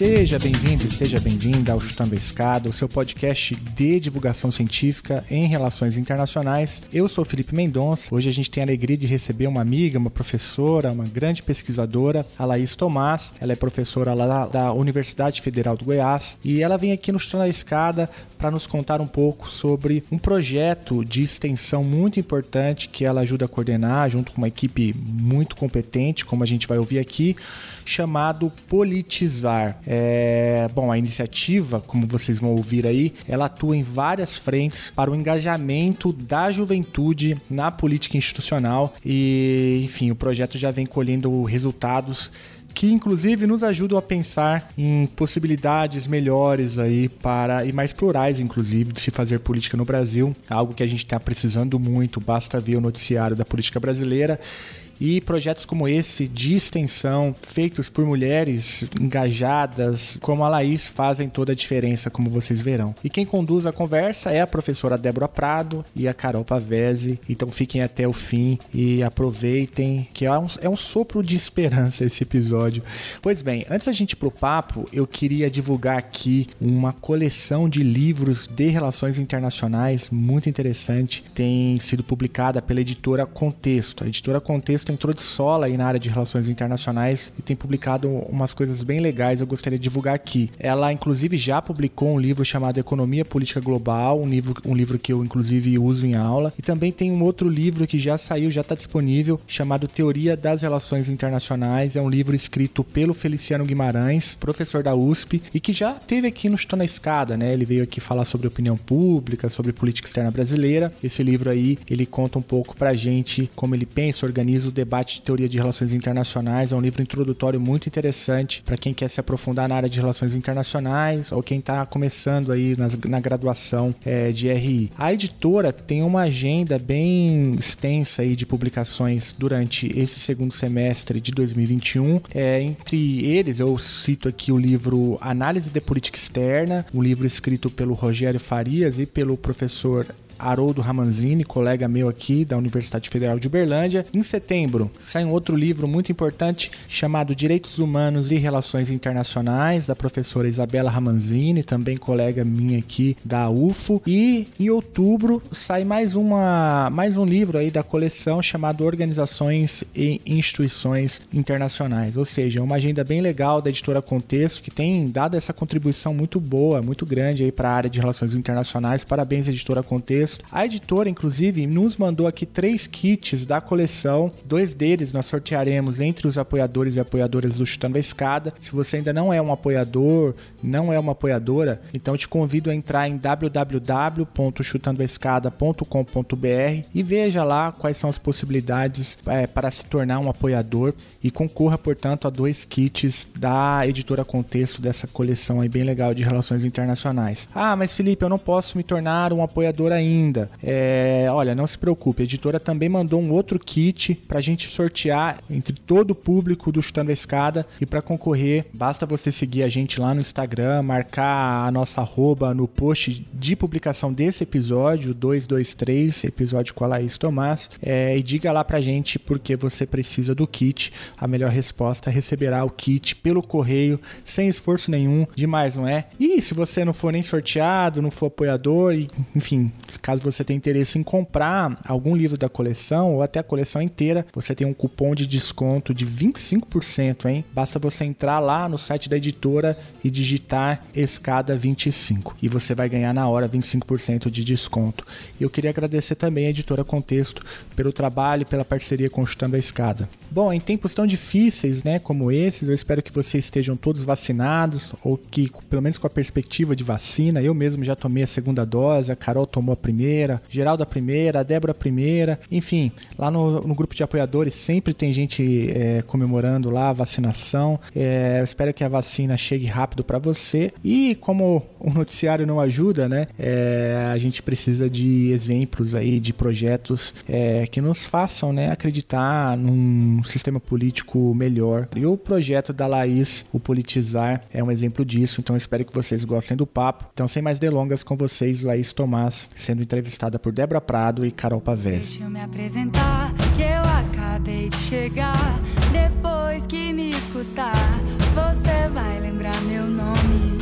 Seja bem-vindo e seja bem-vinda ao Chutando a Escada, o seu podcast de divulgação científica em relações internacionais. Eu sou Felipe Mendonça. Hoje a gente tem a alegria de receber uma amiga, uma professora, uma grande pesquisadora, a Laís Tomás. Ela é professora lá da Universidade Federal do Goiás e ela vem aqui no Chutando a Escada para nos contar um pouco sobre um projeto de extensão muito importante que ela ajuda a coordenar junto com uma equipe muito competente, como a gente vai ouvir aqui, chamado Politizar. É, bom, a iniciativa, como vocês vão ouvir aí, ela atua em várias frentes para o engajamento da juventude na política institucional e, enfim, o projeto já vem colhendo resultados que inclusive nos ajudam a pensar em possibilidades melhores aí para e mais plurais inclusive de se fazer política no Brasil, algo que a gente está precisando muito, basta ver o noticiário da política brasileira e projetos como esse de extensão, feitos por mulheres engajadas, como a Laís, fazem toda a diferença, como vocês verão. E quem conduz a conversa é a professora Débora Prado e a Carol Pavese. Então fiquem até o fim e aproveitem, que é um, é um sopro de esperança esse episódio. Pois bem, antes da gente ir pro papo, eu queria divulgar aqui uma coleção de livros de relações internacionais muito interessante. Tem sido publicada pela editora Contexto. A editora Contexto entrou de sola aí na área de relações internacionais e tem publicado umas coisas bem legais, eu gostaria de divulgar aqui. Ela, inclusive, já publicou um livro chamado Economia Política Global, um livro, um livro que eu, inclusive, uso em aula. E também tem um outro livro que já saiu, já está disponível, chamado Teoria das Relações Internacionais. É um livro escrito pelo Feliciano Guimarães, professor da USP, e que já teve aqui no Estou na Escada, né? Ele veio aqui falar sobre opinião pública, sobre política externa brasileira. Esse livro aí, ele conta um pouco pra gente como ele pensa, organiza o debate de teoria de relações internacionais. É um livro introdutório muito interessante para quem quer se aprofundar na área de relações internacionais ou quem está começando aí nas, na graduação é, de RI. A editora tem uma agenda bem extensa aí de publicações durante esse segundo semestre de 2021. É, entre eles, eu cito aqui o livro Análise de Política Externa, um livro escrito pelo Rogério Farias e pelo professor Haroldo Ramanzini, colega meu aqui da Universidade Federal de Uberlândia. Em setembro, sai um outro livro muito importante chamado Direitos Humanos e Relações Internacionais, da professora Isabela Ramanzini, também colega minha aqui da UFO. E em outubro sai mais, uma, mais um livro aí da coleção chamado Organizações e Instituições Internacionais, ou seja, uma agenda bem legal da editora Contexto, que tem dado essa contribuição muito boa, muito grande aí para a área de relações internacionais. Parabéns, editora Contexto texto. A editora, inclusive, nos mandou aqui três kits da coleção. Dois deles nós sortearemos entre os apoiadores e apoiadoras do Chutando a Escada. Se você ainda não é um apoiador, não é uma apoiadora, então te convido a entrar em www.chutandoaescada.com.br e veja lá quais são as possibilidades é, para se tornar um apoiador e concorra, portanto, a dois kits da editora Contexto dessa coleção aí bem legal de relações internacionais. Ah, mas Felipe, eu não posso me tornar um apoiador ainda ainda. É, olha, não se preocupe, a editora também mandou um outro kit para a gente sortear entre todo o público do Chutando a Escada. E para concorrer, basta você seguir a gente lá no Instagram, marcar a nossa arroba no post de publicação desse episódio, 223, episódio com a Laís Tomás, é, e diga lá pra gente porque você precisa do kit. A melhor resposta receberá o kit pelo correio, sem esforço nenhum, demais, não é? E se você não for nem sorteado, não for apoiador, e, enfim, Caso você tenha interesse em comprar algum livro da coleção ou até a coleção inteira, você tem um cupom de desconto de 25%, hein? Basta você entrar lá no site da editora e digitar escada 25 e você vai ganhar na hora 25% de desconto. E eu queria agradecer também a editora Contexto pelo trabalho e pela parceria com o Chutando a Escada. Bom, em tempos tão difíceis, né, como esses, eu espero que vocês estejam todos vacinados ou que pelo menos com a perspectiva de vacina, eu mesmo já tomei a segunda dose, a Carol tomou a primeira, Geraldo a primeira, Débora a primeira, enfim, lá no, no grupo de apoiadores sempre tem gente é, comemorando lá a vacinação. É, eu espero que a vacina chegue rápido para você. E como o noticiário não ajuda, né? É, a gente precisa de exemplos aí de projetos é, que nos façam, né, acreditar num sistema político melhor. E o projeto da Laís, o Politizar, é um exemplo disso. Então espero que vocês gostem do papo. Então, sem mais delongas, com vocês, Laís Tomás, sendo entrevistada por Débora Prado e Carol Pavese. Deixa eu me apresentar, que eu acabei de chegar. Depois que me escutar, você vai lembrar meu nome.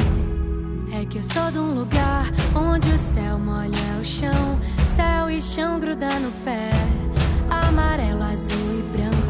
É que eu sou de um lugar onde o céu molha o chão, céu e chão gruda no pé, amarelo, azul e branco.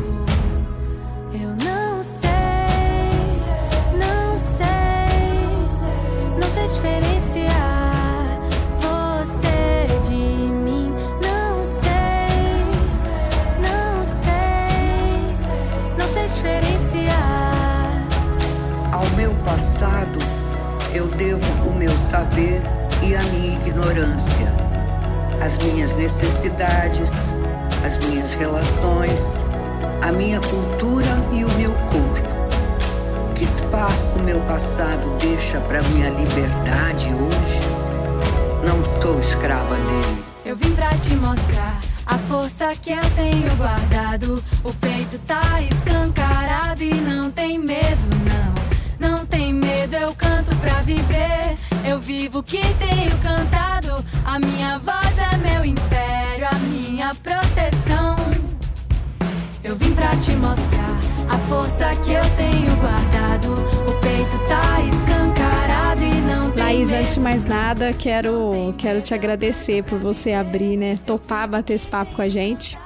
Quero, quero te agradecer por você abrir, né? Topar bater esse papo com a gente.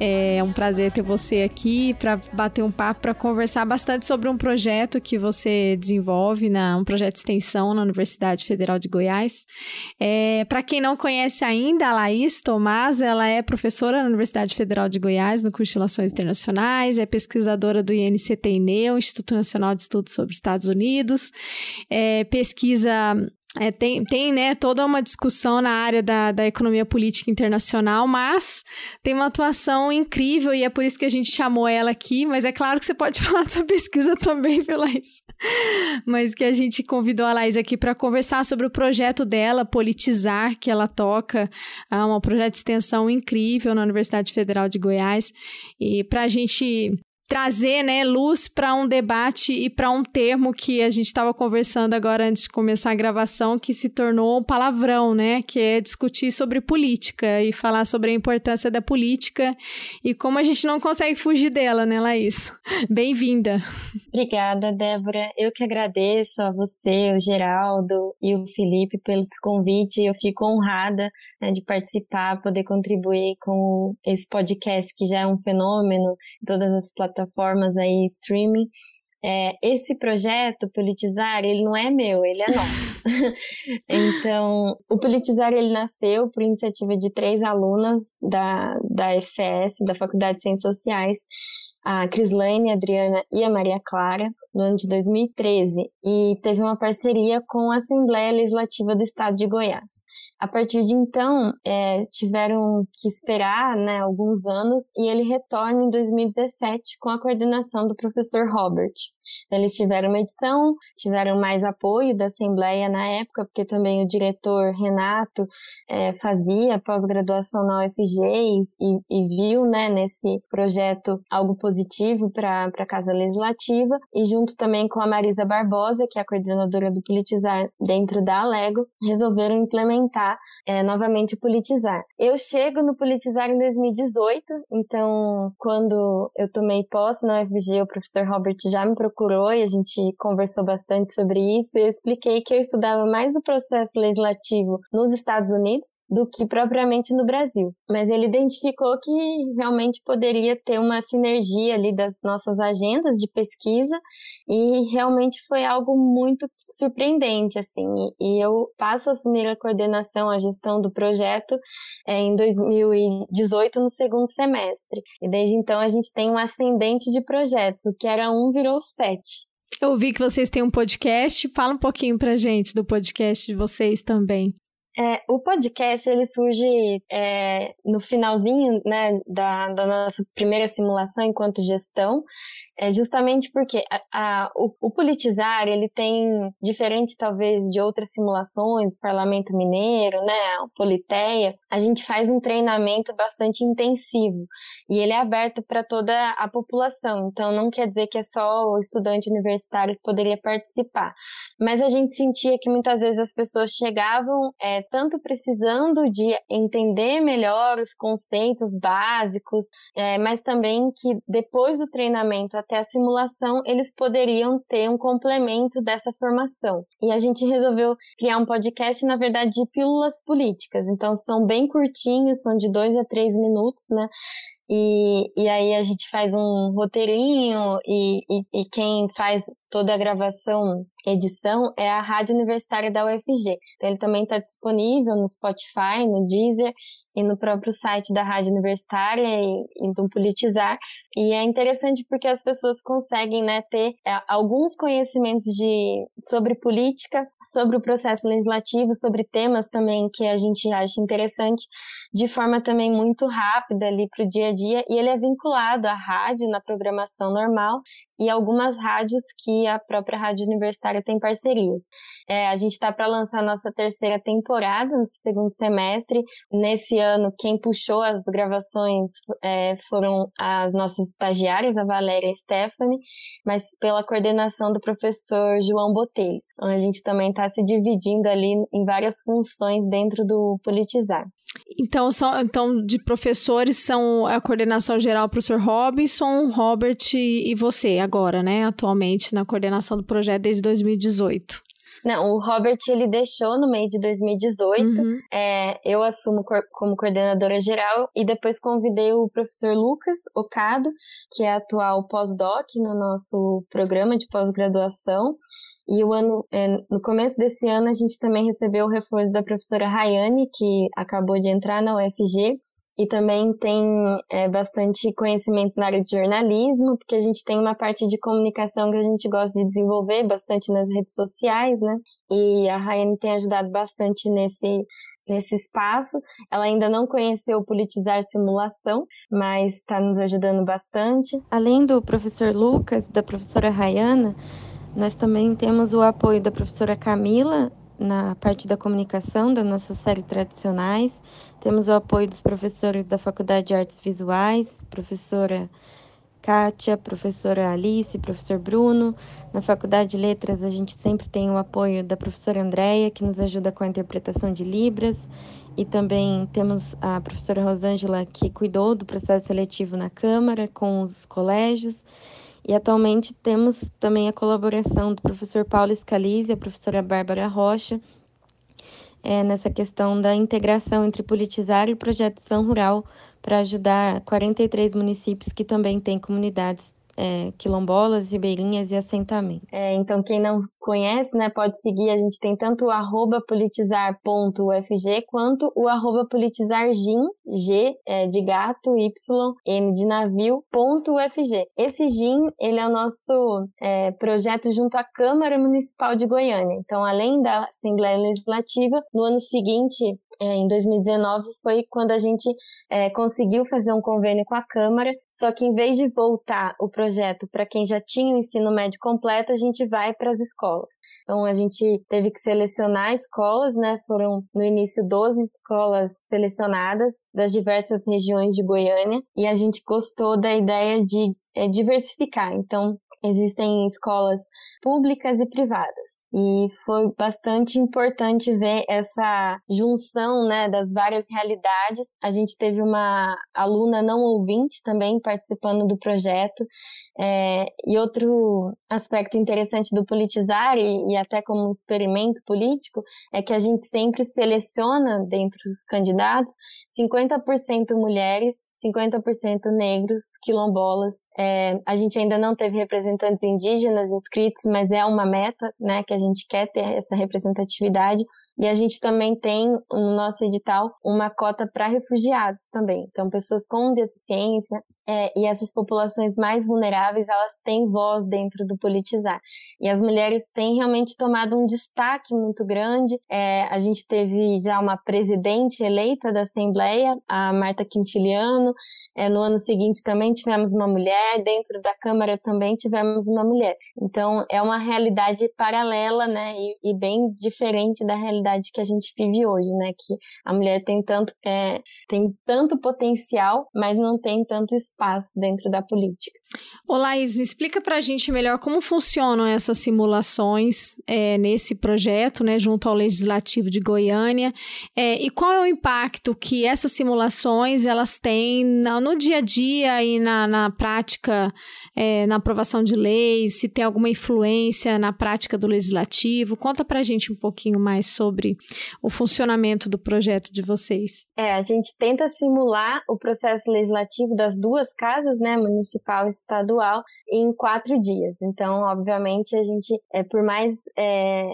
É um prazer ter você aqui para bater um papo, para conversar bastante sobre um projeto que você desenvolve, na, um projeto de extensão na Universidade Federal de Goiás. É, para quem não conhece ainda, a Laís Tomás, ela é professora na Universidade Federal de Goiás, no curso de Relações Internacionais, é pesquisadora do INCT-INE, o Instituto Nacional de Estudos sobre Estados Unidos, é, pesquisa é, tem, tem né, toda uma discussão na área da, da economia política internacional, mas tem uma atuação incrível e é por isso que a gente chamou ela aqui. Mas é claro que você pode falar da sua pesquisa também, viu, Laís? Mas que a gente convidou a Laís aqui para conversar sobre o projeto dela, Politizar, que ela toca, é um projeto de extensão incrível na Universidade Federal de Goiás. E para a gente trazer né, luz para um debate e para um termo que a gente estava conversando agora antes de começar a gravação, que se tornou um palavrão, né? Que é discutir sobre política e falar sobre a importância da política e como a gente não consegue fugir dela, né, Laís? Bem-vinda. Obrigada, Débora. Eu que agradeço a você, o Geraldo e o Felipe pelo convite. Eu fico honrada né, de participar, poder contribuir com esse podcast que já é um fenômeno em todas as plataformas aí streaming. É, esse projeto Politizar, ele não é meu, ele é nosso. então, o Politizar, ele nasceu por iniciativa de três alunas da, da FCS, da Faculdade de Ciências Sociais, a Crislane, a Adriana e a Maria Clara, no ano de 2013, e teve uma parceria com a Assembleia Legislativa do Estado de Goiás. A partir de então, é, tiveram que esperar né, alguns anos e ele retorna em 2017 com a coordenação do professor Robert. Eles tiveram uma edição, tiveram mais apoio da Assembleia na época, porque também o diretor Renato é, fazia pós-graduação na UFG e, e, viu né, nesse projeto algo positivo para a Casa Legislativa, e junto também com a Marisa Barbosa, que é a coordenadora do Politizar dentro da Alego, resolveram implementar é, novamente o Politizar. Eu chego no Politizar em 2018, então quando eu tomei posse na UFG, o professor Robert já me procurou e a gente conversou bastante sobre isso. Eu expliquei que eu estudava mais o processo legislativo nos Estados Unidos do que propriamente no Brasil. Mas ele identificou que realmente poderia ter uma sinergia ali das nossas agendas de pesquisa e realmente foi algo muito surpreendente, assim. E eu passo a assumir a coordenação, a gestão do projeto é, em 2018, no segundo semestre. E desde então a gente tem um ascendente de projetos. O que era um virou sete. Eu vi que vocês têm um podcast. Fala um pouquinho pra gente do podcast de vocês também. É, o podcast ele surge é, no finalzinho né, da, da, nossa primeira simulação enquanto gestão, é justamente porque a, a, o, o, politizar ele tem diferente talvez de outras simulações, Parlamento Mineiro, né, o Politeia, a gente faz um treinamento bastante intensivo e ele é aberto para toda a população. Então não quer dizer que é só o estudante universitário que poderia participar, mas a gente sentia que muitas vezes as pessoas chegavam é, tanto precisando de entender melhor os conceitos básicos, é, mas também que depois do treinamento até a simulação eles poderiam ter um complemento dessa formação. E a gente resolveu criar um podcast, na verdade, de pílulas políticas. Então são bem curtinhos, são de dois a três minutos, né? E, e aí a gente faz um roteirinho e, e, e quem faz toda a gravação, edição, é a Rádio Universitária da UFG. Então ele também está disponível no Spotify, no Deezer e no próprio site da Rádio Universitária e, e do Politizar. E é interessante porque as pessoas conseguem né, ter é, alguns conhecimentos de, sobre política, sobre o processo legislativo, sobre temas também que a gente acha interessante, de forma também muito rápida ali para o dia dia. E ele é vinculado à rádio na programação normal e algumas rádios que a própria Rádio Universitária tem parcerias. É, a gente está para lançar nossa terceira temporada no segundo semestre. Nesse ano, quem puxou as gravações é, foram as nossas estagiárias, a Valéria e a Stephanie, mas pela coordenação do professor João Botelho. Então, a gente também está se dividindo ali em várias funções dentro do Politizar. Então, só, então de professores são a coordenação geral, professor Robinson, Robert e você agora, né, atualmente na coordenação do projeto desde 2018. Não, o Robert ele deixou no meio de 2018. Uhum. É, eu assumo como coordenadora geral e depois convidei o professor Lucas Ocado, que é atual pós-doc no nosso programa de pós-graduação. E o ano, é, no começo desse ano a gente também recebeu o reforço da professora Rayane, que acabou de entrar na UFG e também tem é, bastante conhecimentos na área de jornalismo, porque a gente tem uma parte de comunicação que a gente gosta de desenvolver bastante nas redes sociais, né? E a Rayane tem ajudado bastante nesse nesse espaço. Ela ainda não conheceu Politizar Simulação, mas está nos ajudando bastante. Além do professor Lucas, da professora Rayana, nós também temos o apoio da professora Camila na parte da comunicação da nossa série tradicionais. Temos o apoio dos professores da Faculdade de Artes Visuais, professora Kátia, professora Alice, professor Bruno. Na Faculdade de Letras, a gente sempre tem o apoio da professora Andréia, que nos ajuda com a interpretação de Libras. E também temos a professora Rosângela, que cuidou do processo seletivo na Câmara, com os colégios. E atualmente temos também a colaboração do professor Paulo Scalise e a professora Bárbara Rocha, é, nessa questão da integração entre politizar e projetação rural para ajudar 43 municípios que também têm comunidades é, quilombolas, ribeirinhas e assentamentos. É, então, quem não conhece, né, pode seguir. A gente tem tanto o arroba politizar.ufg quanto o arroba politizargin, G é, de gato, Y, N de navio, ponto UFG. Esse GIN, ele é o nosso é, projeto junto à Câmara Municipal de Goiânia. Então, além da Assembleia Legislativa, no ano seguinte, é, em 2019 foi quando a gente é, conseguiu fazer um convênio com a Câmara, só que em vez de voltar o projeto para quem já tinha o ensino médio completo, a gente vai para as escolas. Então a gente teve que selecionar escolas, né? Foram no início 12 escolas selecionadas das diversas regiões de Goiânia e a gente gostou da ideia de é, diversificar. Então existem escolas públicas e privadas. E foi bastante importante ver essa junção, né, das várias realidades. A gente teve uma aluna não ouvinte também participando do projeto. É, e outro aspecto interessante do politizar, e, e até como um experimento político, é que a gente sempre seleciona, dentre os candidatos, 50% mulheres, 50% negros, quilombolas. É, a gente ainda não teve representantes indígenas inscritos, mas é uma meta, né, que a gente quer ter essa representatividade. E a gente também tem no nosso edital uma cota para refugiados também. Então, pessoas com deficiência é, e essas populações mais vulneráveis, elas têm voz dentro do politizar. E as mulheres têm realmente tomado um destaque muito grande. É, a gente teve já uma presidente eleita da Assembleia, a Marta Quintiliano. É, no ano seguinte também tivemos uma mulher, dentro da Câmara também tivemos uma mulher. Então, é uma realidade paralela, né, e, e bem diferente da realidade que a gente vive hoje, né, que a mulher tem tanto, é, tem tanto potencial, mas não tem tanto espaço dentro da política. Ô Laís, me explica pra gente melhor como funcionam essas simulações é, nesse projeto, né, junto ao Legislativo de Goiânia, é, e qual é o impacto que essas simulações elas têm no, dia a dia e na, na prática, é, na aprovação de leis, se tem alguma influência na prática do Legislativo. Conta pra gente um pouquinho mais sobre o funcionamento do projeto de vocês. É, a gente tenta simular o processo legislativo das duas casas, né, municipal e estadual, em quatro dias. Então, obviamente, a gente, é, por mais é,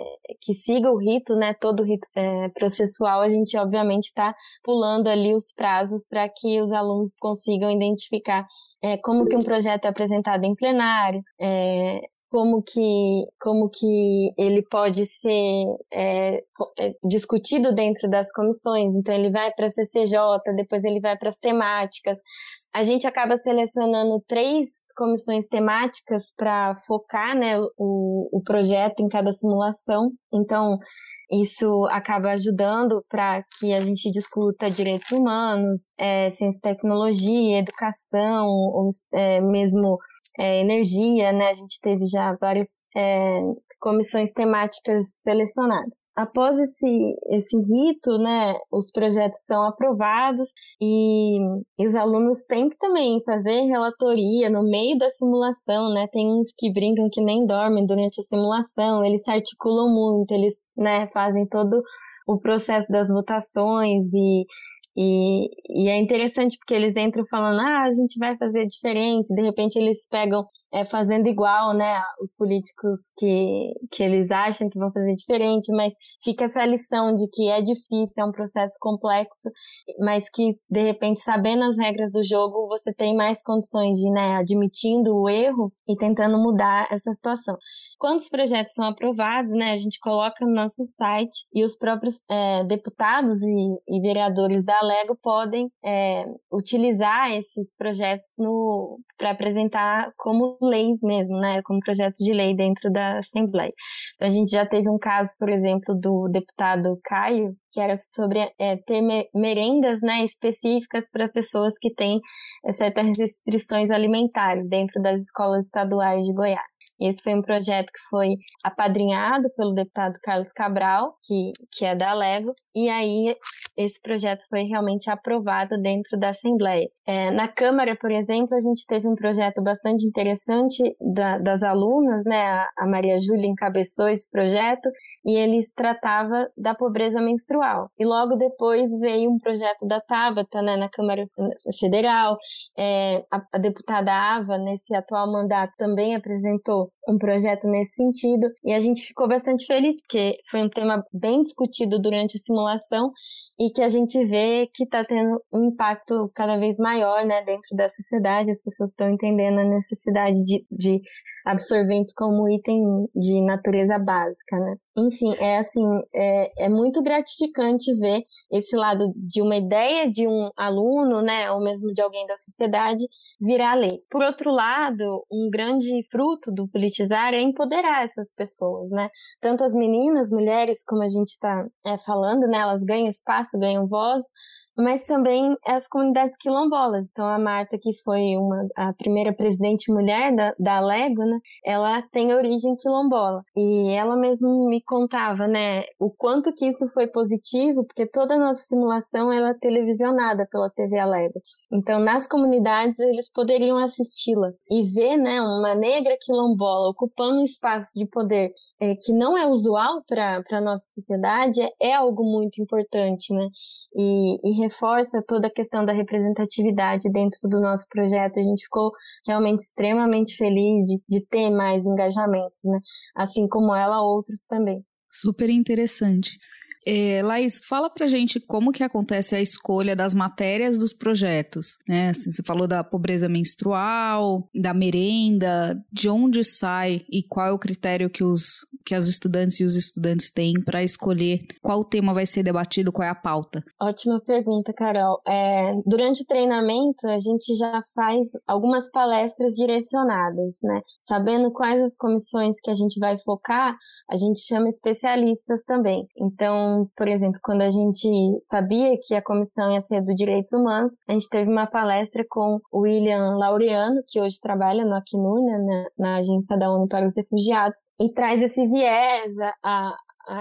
que siga o rito, né, todo o rito é, processual, a gente, obviamente, está pulando ali os prazos para que os alunos consigam identificar é, como que um projeto é apresentado em plenário, é, como que, como que ele pode ser é, é discutido dentro das comissões. Então, ele vai para a CCJ, depois ele vai para as temáticas. A gente acaba selecionando três comissões temáticas para focar né, o, o projeto em cada simulação. Então, isso acaba ajudando para que a gente discuta direitos humanos, é, ciência e tecnologia, educação, ou, é, mesmo é, energia, né? A gente teve já várias é, comissões temáticas selecionadas. Após esse, esse rito, né, os projetos são aprovados e, e, os alunos têm que também fazer relatoria no meio da simulação, né? Tem uns que brincam que nem dormem durante a simulação, eles se articulam muito, eles, né, fazem todo o processo das votações e e, e é interessante porque eles entram falando, ah, a gente vai fazer diferente, de repente eles pegam é, fazendo igual, né, os políticos que, que eles acham que vão fazer diferente, mas fica essa lição de que é difícil, é um processo complexo, mas que, de repente, sabendo as regras do jogo, você tem mais condições de, né, admitindo o erro e tentando mudar essa situação. Quando os projetos são aprovados, né, a gente coloca no nosso site e os próprios é, deputados e, e vereadores da Lego podem é, utilizar esses projetos para apresentar como leis mesmo, né? Como projetos de lei dentro da Assembleia. Então, a gente já teve um caso, por exemplo, do deputado Caio, que era sobre é, ter merendas né, específicas para pessoas que têm é, certas restrições alimentares dentro das escolas estaduais de Goiás. Esse foi um projeto que foi apadrinhado pelo deputado Carlos Cabral, que, que é da Lego, e aí esse projeto foi realmente aprovado dentro da Assembleia. É, na Câmara, por exemplo, a gente teve um projeto bastante interessante da, das alunas, né? A Maria Júlia encabeçou esse projeto e eles tratava da pobreza menstrual. E logo depois veio um projeto da Tabata, né, na Câmara Federal. É, a, a deputada Ava, nesse atual mandato, também apresentou um projeto nesse sentido e a gente ficou bastante feliz porque foi um tema bem discutido durante a simulação e que a gente vê que está tendo um impacto cada vez maior né, dentro da sociedade, as pessoas estão entendendo a necessidade de, de absorventes como item de natureza básica, né? Enfim, é assim, é, é muito gratificante ver esse lado de uma ideia de um aluno, né, ou mesmo de alguém da sociedade, virar lei. Por outro lado, um grande fruto do politizar é empoderar essas pessoas, né? Tanto as meninas, mulheres, como a gente está é, falando, né, elas ganham espaço, ganham voz, mas também as comunidades quilombolas. Então, a Marta, que foi uma, a primeira presidente mulher da, da Lego, né, ela tem origem quilombola. E ela mesmo me contava, né, o quanto que isso foi positivo, porque toda a nossa simulação ela é televisionada pela TV Alego. Então, nas comunidades, eles poderiam assisti-la e ver, né, uma negra quilombola ocupando um espaço de poder é, que não é usual para a nossa sociedade, é, é algo muito importante, né, e, e reforça toda a questão da representatividade dentro do nosso projeto. A gente ficou realmente extremamente feliz de, de ter mais engajamentos, né? Assim como ela, outros também. Super interessante. É, Laís, fala pra gente como que acontece a escolha das matérias dos projetos, né? Assim, você falou da pobreza menstrual, da merenda, de onde sai e qual é o critério que, os, que as estudantes e os estudantes têm para escolher qual tema vai ser debatido, qual é a pauta? Ótima pergunta, Carol. É, durante o treinamento, a gente já faz algumas palestras direcionadas, né? Sabendo quais as comissões que a gente vai focar, a gente chama especialistas também. Então, por exemplo, quando a gente sabia que a comissão ia ser do Direitos Humanos, a gente teve uma palestra com o William Laureano, que hoje trabalha no Acnur, né, na, na Agência da ONU para os Refugiados, e traz esse viés, a,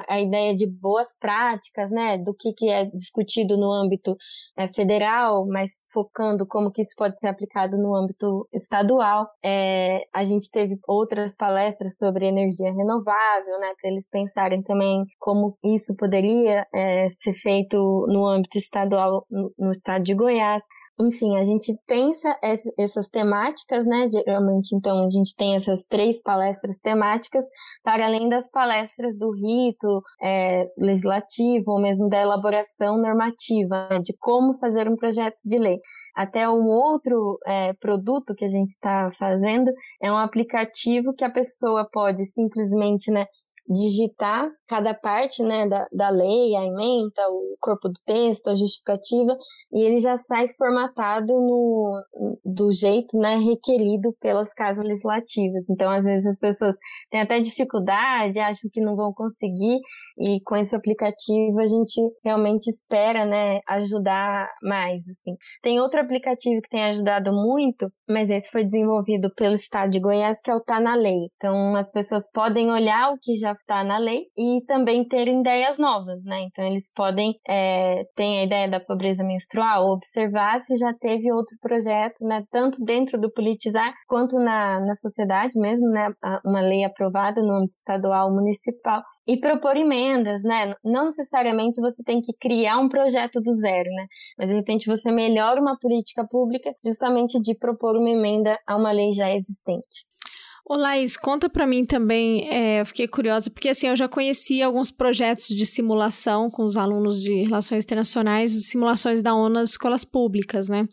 a, ideia de boas práticas, né, do que, que é discutido no âmbito é, federal, mas focando como que isso pode ser aplicado no âmbito estadual. É, a gente teve outras palestras sobre energia renovável, né, para eles pensarem também como isso poderia é, ser feito no âmbito estadual no, no estado de Goiás enfim, a gente pensa essas temáticas, né? Geralmente, então, a gente tem essas três palestras temáticas, para além das palestras do rito é, legislativo, ou mesmo da elaboração normativa, né? de como fazer um projeto de lei. Até um outro é, produto que a gente está fazendo é um aplicativo que a pessoa pode simplesmente, né? Digitar cada parte né, da, da lei, a emenda, o corpo do texto, a justificativa, e ele já sai formatado no, do jeito né, requerido pelas casas legislativas. Então, às vezes, as pessoas têm até dificuldade, acham que não vão conseguir, e com esse aplicativo a gente realmente espera né, ajudar mais. Assim. Tem outro aplicativo que tem ajudado muito, mas esse foi desenvolvido pelo Estado de Goiás, que é o Tá na Lei. Então, as pessoas podem olhar o que já está na lei e também ter ideias novas, né? Então eles podem é, ter a ideia da pobreza menstrual, observar se já teve outro projeto, né? Tanto dentro do politizar quanto na, na sociedade mesmo, né? Uma lei aprovada no âmbito estadual, municipal e propor emendas, né? Não necessariamente você tem que criar um projeto do zero, né? Mas de repente você melhora uma política pública justamente de propor uma emenda a uma lei já existente. Ô Laís, conta para mim também, é, eu fiquei curiosa, porque assim, eu já conheci alguns projetos de simulação com os alunos de Relações Internacionais, simulações da ONU nas escolas públicas, né?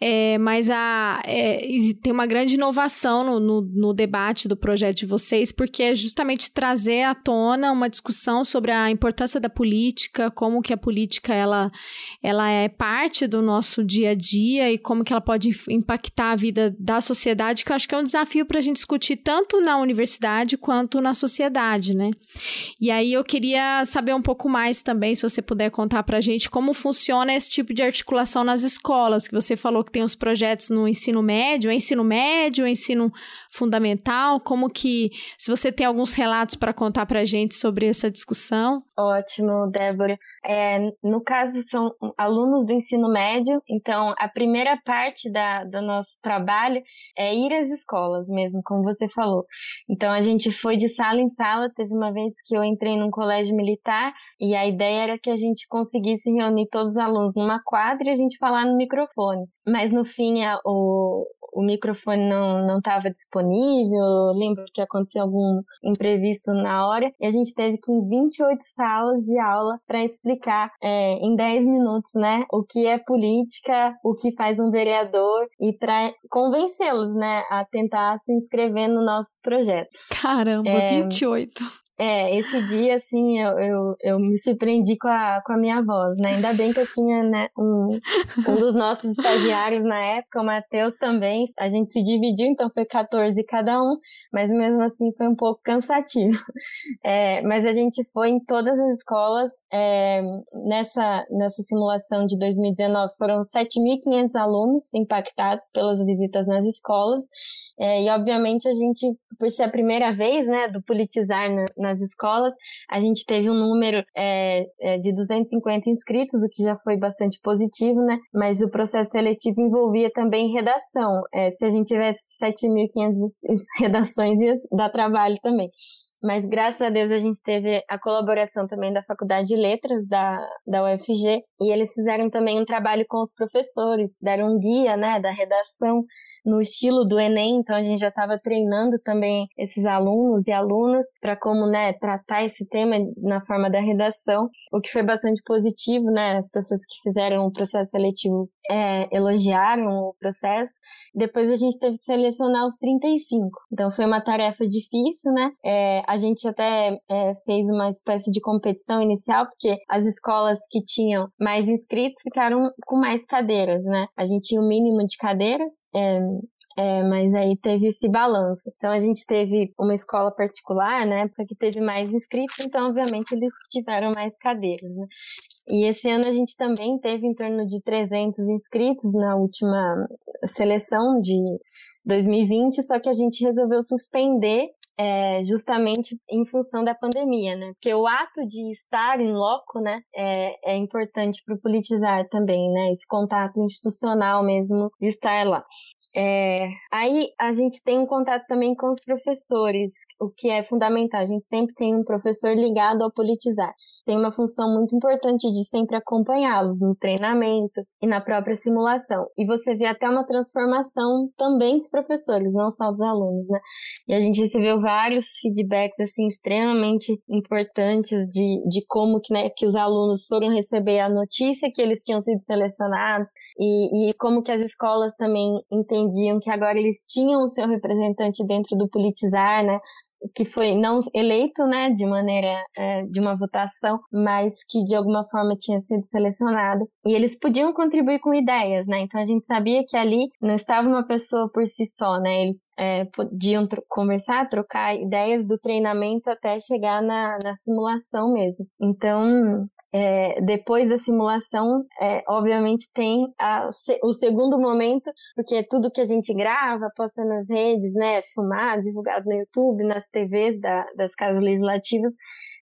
É, mas a, é, tem uma grande inovação no, no, no, debate do projeto de vocês, porque é justamente trazer à tona uma discussão sobre a importância da política, como que a política ela, ela é parte do nosso dia a dia e como que ela pode impactar a vida da sociedade, que eu acho que é um desafio para a gente discutir tanto na universidade quanto na sociedade, né? E aí eu queria saber um pouco mais também, se você puder contar pra gente como funciona esse tipo de articulação nas escolas, que você falou que tem os projetos no ensino médio, ensino médio, ensino fundamental, como que, se você tem alguns relatos para contar pra gente sobre essa discussão. Ótimo, Débora. É, no caso, são alunos do ensino médio, então a primeira parte da, do nosso trabalho é ir às escolas mesmo, como você falou. Então a gente foi de sala em sala. Teve uma vez que eu entrei num colégio militar e a ideia era que a gente conseguisse reunir todos os alunos numa quadra e a gente falar no microfone. Mas no fim a, o, o microfone não estava disponível, lembro que aconteceu algum imprevisto na hora, e a gente teve que ir em 28 salas de aula para explicar é, em 10 minutos, né, o que é política, o que faz um vereador e para convencê-los, né, a tentar se inscrever no nosso projeto. Caramba, é, 28. É, esse dia, assim, eu, eu, eu me surpreendi com a, com a minha voz, né? Ainda bem que eu tinha, né, um, um dos nossos estagiários na época, o Matheus também. A gente se dividiu, então foi 14 cada um, mas mesmo assim foi um pouco cansativo. É, mas a gente foi em todas as escolas. É, nessa, nessa simulação de 2019 foram 7.500 alunos impactados pelas visitas nas escolas. É, e obviamente a gente, por ser a primeira vez, né, do politizar na, nas escolas, a gente teve um número é, é, de 250 inscritos, o que já foi bastante positivo, né? Mas o processo seletivo envolvia também redação. É, se a gente tivesse 7.500 redações, ia dar trabalho também. Mas graças a Deus a gente teve a colaboração também da Faculdade de Letras da, da UFG e eles fizeram também um trabalho com os professores, deram um guia, né, da redação no estilo do Enem, então a gente já estava treinando também esses alunos e alunas para como, né, tratar esse tema na forma da redação, o que foi bastante positivo, né, as pessoas que fizeram o processo seletivo é, elogiaram o processo. Depois a gente teve que selecionar os 35. Então foi uma tarefa difícil, né? É, a gente até é, fez uma espécie de competição inicial, porque as escolas que tinham mais inscritos ficaram com mais cadeiras, né? A gente tinha o um mínimo de cadeiras, é, é, mas aí teve esse balanço. Então a gente teve uma escola particular, na época que teve mais inscritos, então obviamente eles tiveram mais cadeiras, né? E esse ano a gente também teve em torno de 300 inscritos na última seleção de 2020, só que a gente resolveu suspender é, justamente em função da pandemia, né? Porque o ato de estar em loco, né, é, é importante para politizar também, né? Esse contato institucional mesmo de estar lá. É, aí a gente tem um contato também com os professores, o que é fundamental. A gente sempre tem um professor ligado ao politizar. Tem uma função muito importante de sempre acompanhá-los no treinamento e na própria simulação. E você vê até uma transformação também dos professores, não só dos alunos, né? E a gente recebeu vários feedbacks assim extremamente importantes de, de como que, né, que os alunos foram receber a notícia que eles tinham sido selecionados e, e como que as escolas também entendiam que agora eles tinham o seu representante dentro do politizar, né? Que foi não eleito, né, de maneira é, de uma votação, mas que de alguma forma tinha sido selecionado. E eles podiam contribuir com ideias, né? Então a gente sabia que ali não estava uma pessoa por si só, né? Eles é, podiam tro conversar, trocar ideias do treinamento até chegar na, na simulação mesmo. Então, é, depois da simulação, é, obviamente tem a, o segundo momento, porque tudo que a gente grava, posta nas redes, né, filmado, divulgado no YouTube, nas TVs da, das casas legislativas,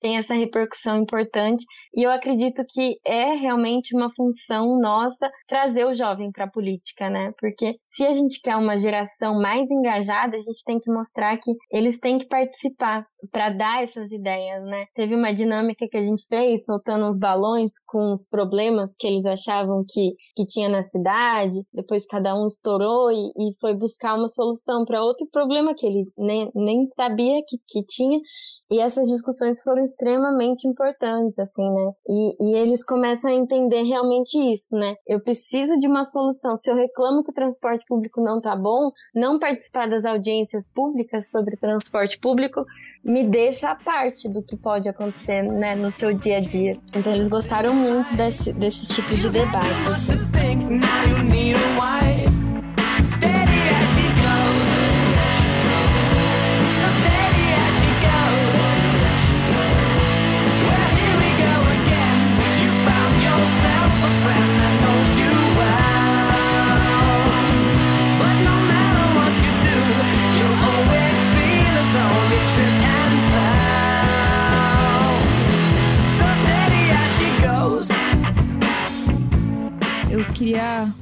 tem essa repercussão importante e eu acredito que é realmente uma função nossa trazer o jovem para a política, né? Porque se a gente quer uma geração mais engajada, a gente tem que mostrar que eles têm que participar para dar essas ideias, né? Teve uma dinâmica que a gente fez soltando uns balões com os problemas que eles achavam que, que tinha na cidade, depois cada um estourou e, e foi buscar uma solução para outro problema que ele nem, nem sabia que, que tinha e essas discussões foram extremamente importantes, assim, né? E, e eles começam a entender realmente isso, né? Eu preciso de uma solução. Se eu reclamo que o transporte público não tá bom, não participar das audiências públicas sobre transporte público me deixa a parte do que pode acontecer, né, no seu dia a dia. Então eles gostaram muito desse, desses tipos de debates. queria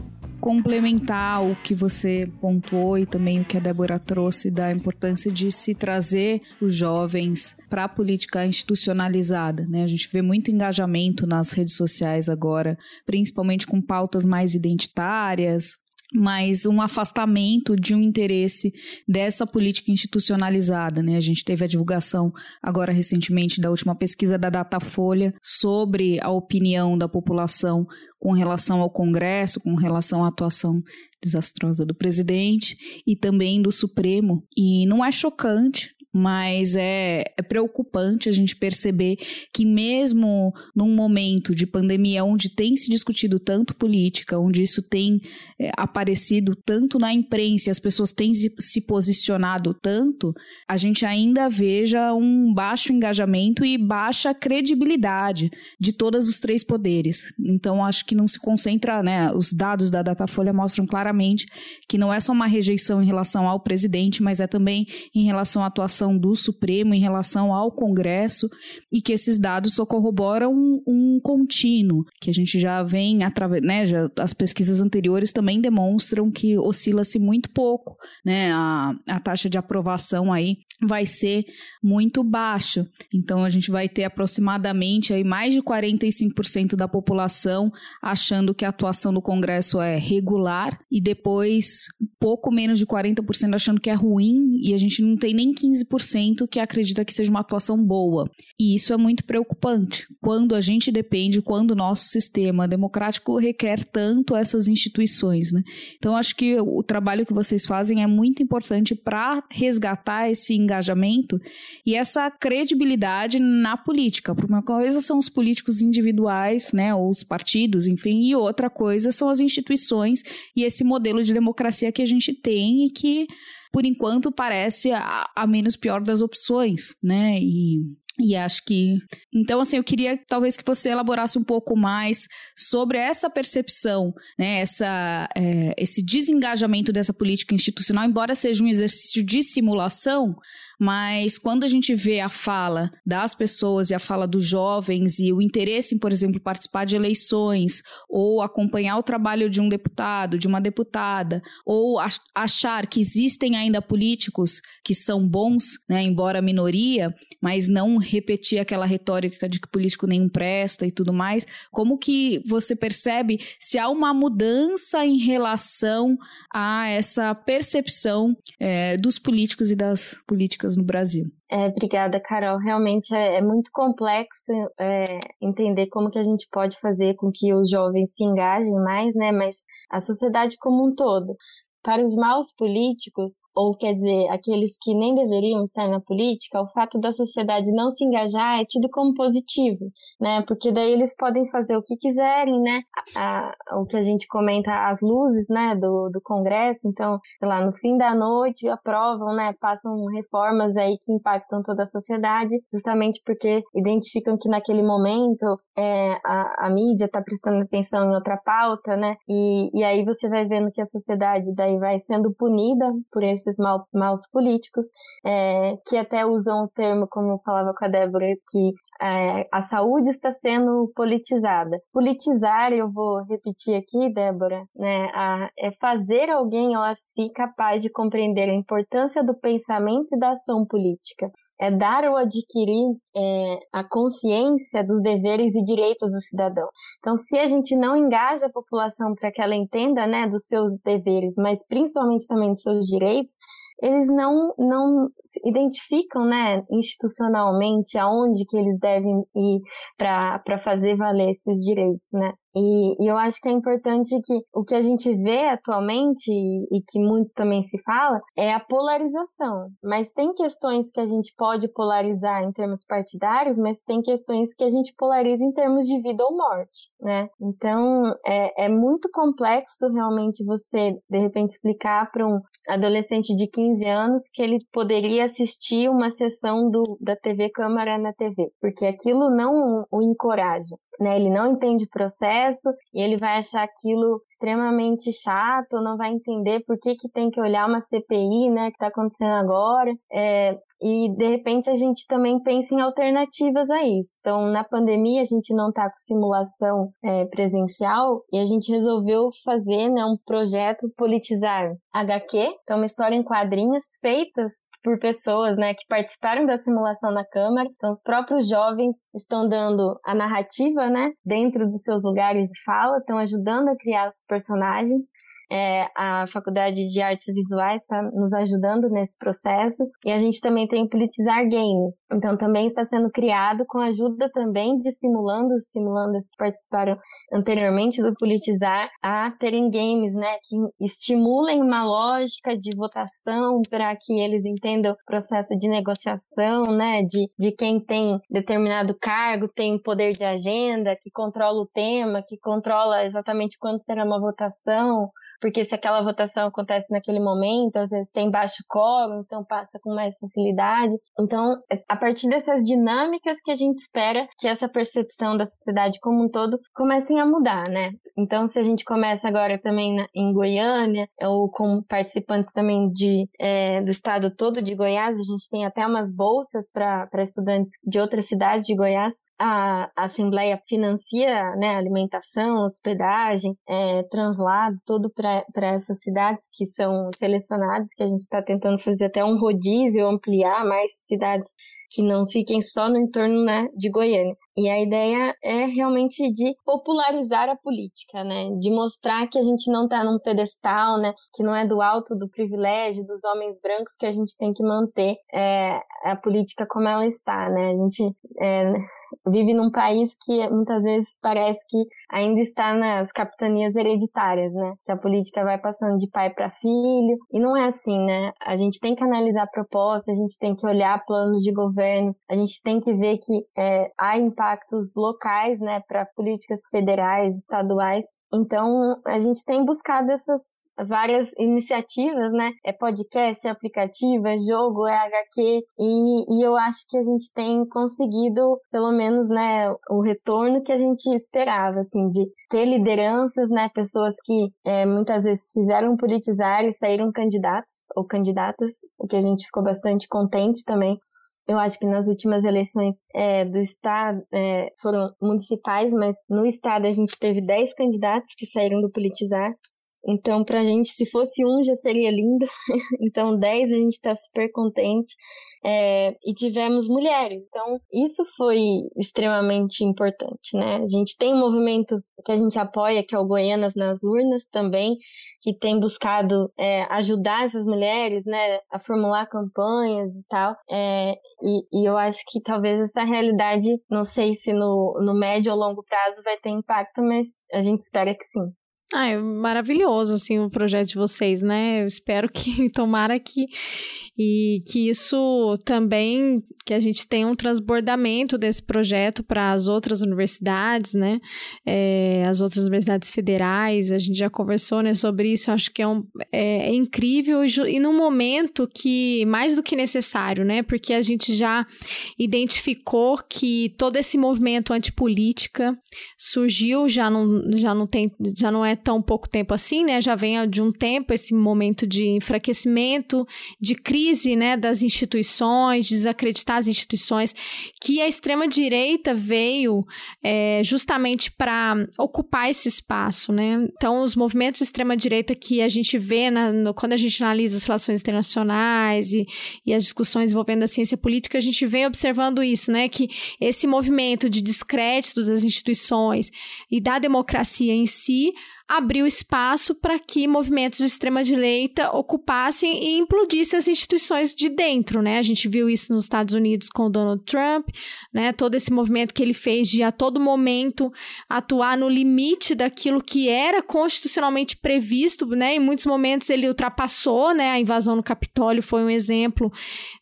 complementar o que você pontuou e também o que a Débora trouxe da importância de se trazer os jovens para a política institucionalizada. Né? A gente vê muito engajamento nas redes sociais agora, principalmente com pautas mais identitárias, mas um afastamento de um interesse dessa política institucionalizada. Né? A gente teve a divulgação agora recentemente da última pesquisa da Datafolha sobre a opinião da população com relação ao Congresso, com relação à atuação desastrosa do presidente e também do Supremo. E não é chocante, mas é, é, preocupante a gente perceber que, mesmo num momento de pandemia onde tem se discutido tanto política, onde isso tem é, aparecido tanto na imprensa, as pessoas têm se, posicionado tanto, a gente ainda veja um baixo engajamento e baixa credibilidade de todos os três poderes. Então, acho que não se concentra, né? Os dados da Datafolha mostram claramente que não é só uma rejeição em relação ao presidente, mas é também em relação à atuação do Supremo em relação ao Congresso e que esses dados só corroboram um, um contínuo, que a gente já vem através, né, já, as pesquisas anteriores também demonstram que oscila-se muito pouco, né, a, a taxa de aprovação aí vai ser muito baixa. Então a gente vai ter aproximadamente aí mais de 45% da população achando que a atuação do Congresso é regular e depois pouco menos de 40% achando que é ruim e a gente não tem nem 15% que acredita que seja uma atuação boa. E isso é muito preocupante. Quando a gente depende, quando o nosso sistema democrático requer tanto essas instituições, né? Então acho que o trabalho que vocês fazem é muito importante para resgatar esse engajamento e essa credibilidade na política. Porque uma coisa são os políticos individuais, né, ou os partidos, enfim, e outra coisa são as instituições e esse modelo de democracia que a gente tem e que por enquanto parece a, a menos pior das opções, né? E e acho que. Então, assim, eu queria talvez que você elaborasse um pouco mais sobre essa percepção, né? Essa, é, esse desengajamento dessa política institucional, embora seja um exercício de simulação, mas quando a gente vê a fala das pessoas e a fala dos jovens e o interesse em, por exemplo, participar de eleições ou acompanhar o trabalho de um deputado, de uma deputada, ou achar que existem ainda políticos que são bons, né, embora minoria, mas não repetir aquela retórica de que político nenhum presta e tudo mais, como que você percebe se há uma mudança em relação a essa percepção é, dos políticos e das políticas no Brasil. É, obrigada, Carol. Realmente é, é muito complexo é, entender como que a gente pode fazer com que os jovens se engajem mais, né? Mas a sociedade como um todo. Para os maus políticos, ou quer dizer, aqueles que nem deveriam estar na política, o fato da sociedade não se engajar é tido como positivo, né? Porque daí eles podem fazer o que quiserem, né? A, a, o que a gente comenta, as luzes, né, do, do Congresso, então, sei lá, no fim da noite aprovam, né, passam reformas aí que impactam toda a sociedade, justamente porque identificam que naquele momento é, a, a mídia está prestando atenção em outra pauta, né? E, e aí você vai vendo que a sociedade daí vai sendo punida por esse esses mal, maus políticos, é, que até usam o termo, como falava com a Débora, que é, a saúde está sendo politizada. Politizar, eu vou repetir aqui, Débora, né, a, é fazer alguém ou a si capaz de compreender a importância do pensamento e da ação política. É dar ou adquirir é, a consciência dos deveres e direitos do cidadão. Então, se a gente não engaja a população para que ela entenda, né, dos seus deveres, mas principalmente também dos seus direitos, eles não, não identificam, né, institucionalmente aonde que eles devem ir para fazer valer esses direitos, né? E, e, eu acho que é importante que o que a gente vê atualmente, e, e, que muito também se fala, é a polarização. Mas tem questões que a gente pode polarizar em termos partidários, mas tem questões que a gente polariza em termos de vida ou morte, né? Então, é, é muito complexo realmente você, de repente, explicar para um adolescente de 15 anos que ele poderia assistir uma sessão do, da TV Câmara na TV, porque aquilo não o encoraja né? Ele não entende o processo e ele vai achar aquilo extremamente chato, não vai entender por que, que tem que olhar uma CPI, né, que está acontecendo agora. É, e de repente a gente também pensa em alternativas a isso. Então, na pandemia a gente não está com simulação é, presencial e a gente resolveu fazer né, um projeto politizar HQ, então uma história em quadrinhos feitas por pessoas, né, que participaram da simulação na Câmara. Então, os próprios jovens estão dando a narrativa, né, dentro dos seus lugares de fala, estão ajudando a criar os personagens. É, a Faculdade de Artes Visuais está nos ajudando nesse processo e a gente também tem o Politizar Game. Então também está sendo criado com a ajuda também de simulandos, simulandas que participaram anteriormente do Politizar a terem games, né, que estimulem uma lógica de votação para que eles entendam o processo de negociação, né, de, de quem tem determinado cargo, tem poder de agenda, que controla o tema, que controla exatamente quando será uma votação, porque se aquela votação acontece naquele momento, às vezes tem baixo quórum, então passa com mais facilidade. Então, a partir dessas dinâmicas que a gente espera que essa percepção da sociedade como um todo comecem a mudar, né? Então, se a gente começa agora também na, em Goiânia, ou com participantes também de, é, do estado todo de Goiás, a gente tem até umas bolsas para estudantes de outras cidades de Goiás, a, Assembleia financia né, alimentação, hospedagem, é, translado, tudo para essas cidades que são selecionadas, que a gente está tentando fazer até um rodízio, ampliar mais cidades que não fiquem só no entorno né, de Goiânia. E a ideia é realmente de popularizar a política, né? De mostrar que a gente não está num pedestal, né? Que não é do alto do privilégio dos homens brancos que a gente tem que manter é, a política como ela está, né? A gente é, vive num país que muitas vezes parece que ainda está nas capitanias hereditárias, né? Que a política vai passando de pai para filho e não é assim, né? A gente tem que analisar propostas, a gente tem que olhar planos de governos, a gente tem que ver que é, há impactos locais, né, para políticas federais, estaduais. Então, a gente tem buscado essas várias iniciativas, né? É podcast, é aplicativo, é jogo, é HQ, e, e eu acho que a gente tem conseguido, pelo menos, né, o retorno que a gente esperava, assim, de ter lideranças, né, pessoas que é, muitas vezes fizeram politizar e saíram candidatos ou candidatas, o que a gente ficou bastante contente também. Eu acho que nas últimas eleições é, do Estado, é, foram municipais, mas no Estado a gente teve 10 candidatos que saíram do Politizar. Então, pra gente, se fosse um, já seria lindo. então, 10 a gente tá super contente. É, e tivemos mulheres. Então, isso foi extremamente importante, né? A gente tem um movimento que a gente apoia, que é o Goianas nas Urnas também, que tem buscado é, ajudar essas mulheres, né, a formular campanhas e tal. É, e, e, eu acho que talvez essa realidade, não sei se no, no médio ou longo prazo vai ter impacto, mas a gente espera que sim. Ah, é maravilhoso, assim, o projeto de vocês, né? Eu espero que, tomara que, e que isso também, que a gente tenha um transbordamento desse projeto para as outras universidades, né? É, as outras universidades federais, a gente já conversou, né, sobre isso, acho que é, um, é, é incrível e, e num momento que, mais do que necessário, né? Porque a gente já identificou que todo esse movimento antipolítica surgiu, já não, já não tem, já não é tão pouco tempo assim, né? Já vem de um tempo esse momento de enfraquecimento, de crise, né, das instituições, de desacreditar as instituições, que a extrema direita veio é, justamente para ocupar esse espaço, né? Então, os movimentos de extrema direita que a gente vê na, no, quando a gente analisa as relações internacionais e, e as discussões envolvendo a ciência política, a gente vem observando isso, né? Que esse movimento de descrédito das instituições e da democracia em si abriu espaço para que movimentos de extrema-direita ocupassem e implodissem as instituições de dentro, né? A gente viu isso nos Estados Unidos com o Donald Trump, né? Todo esse movimento que ele fez de a todo momento atuar no limite daquilo que era constitucionalmente previsto, né? Em muitos momentos ele ultrapassou, né? A invasão no Capitólio foi um exemplo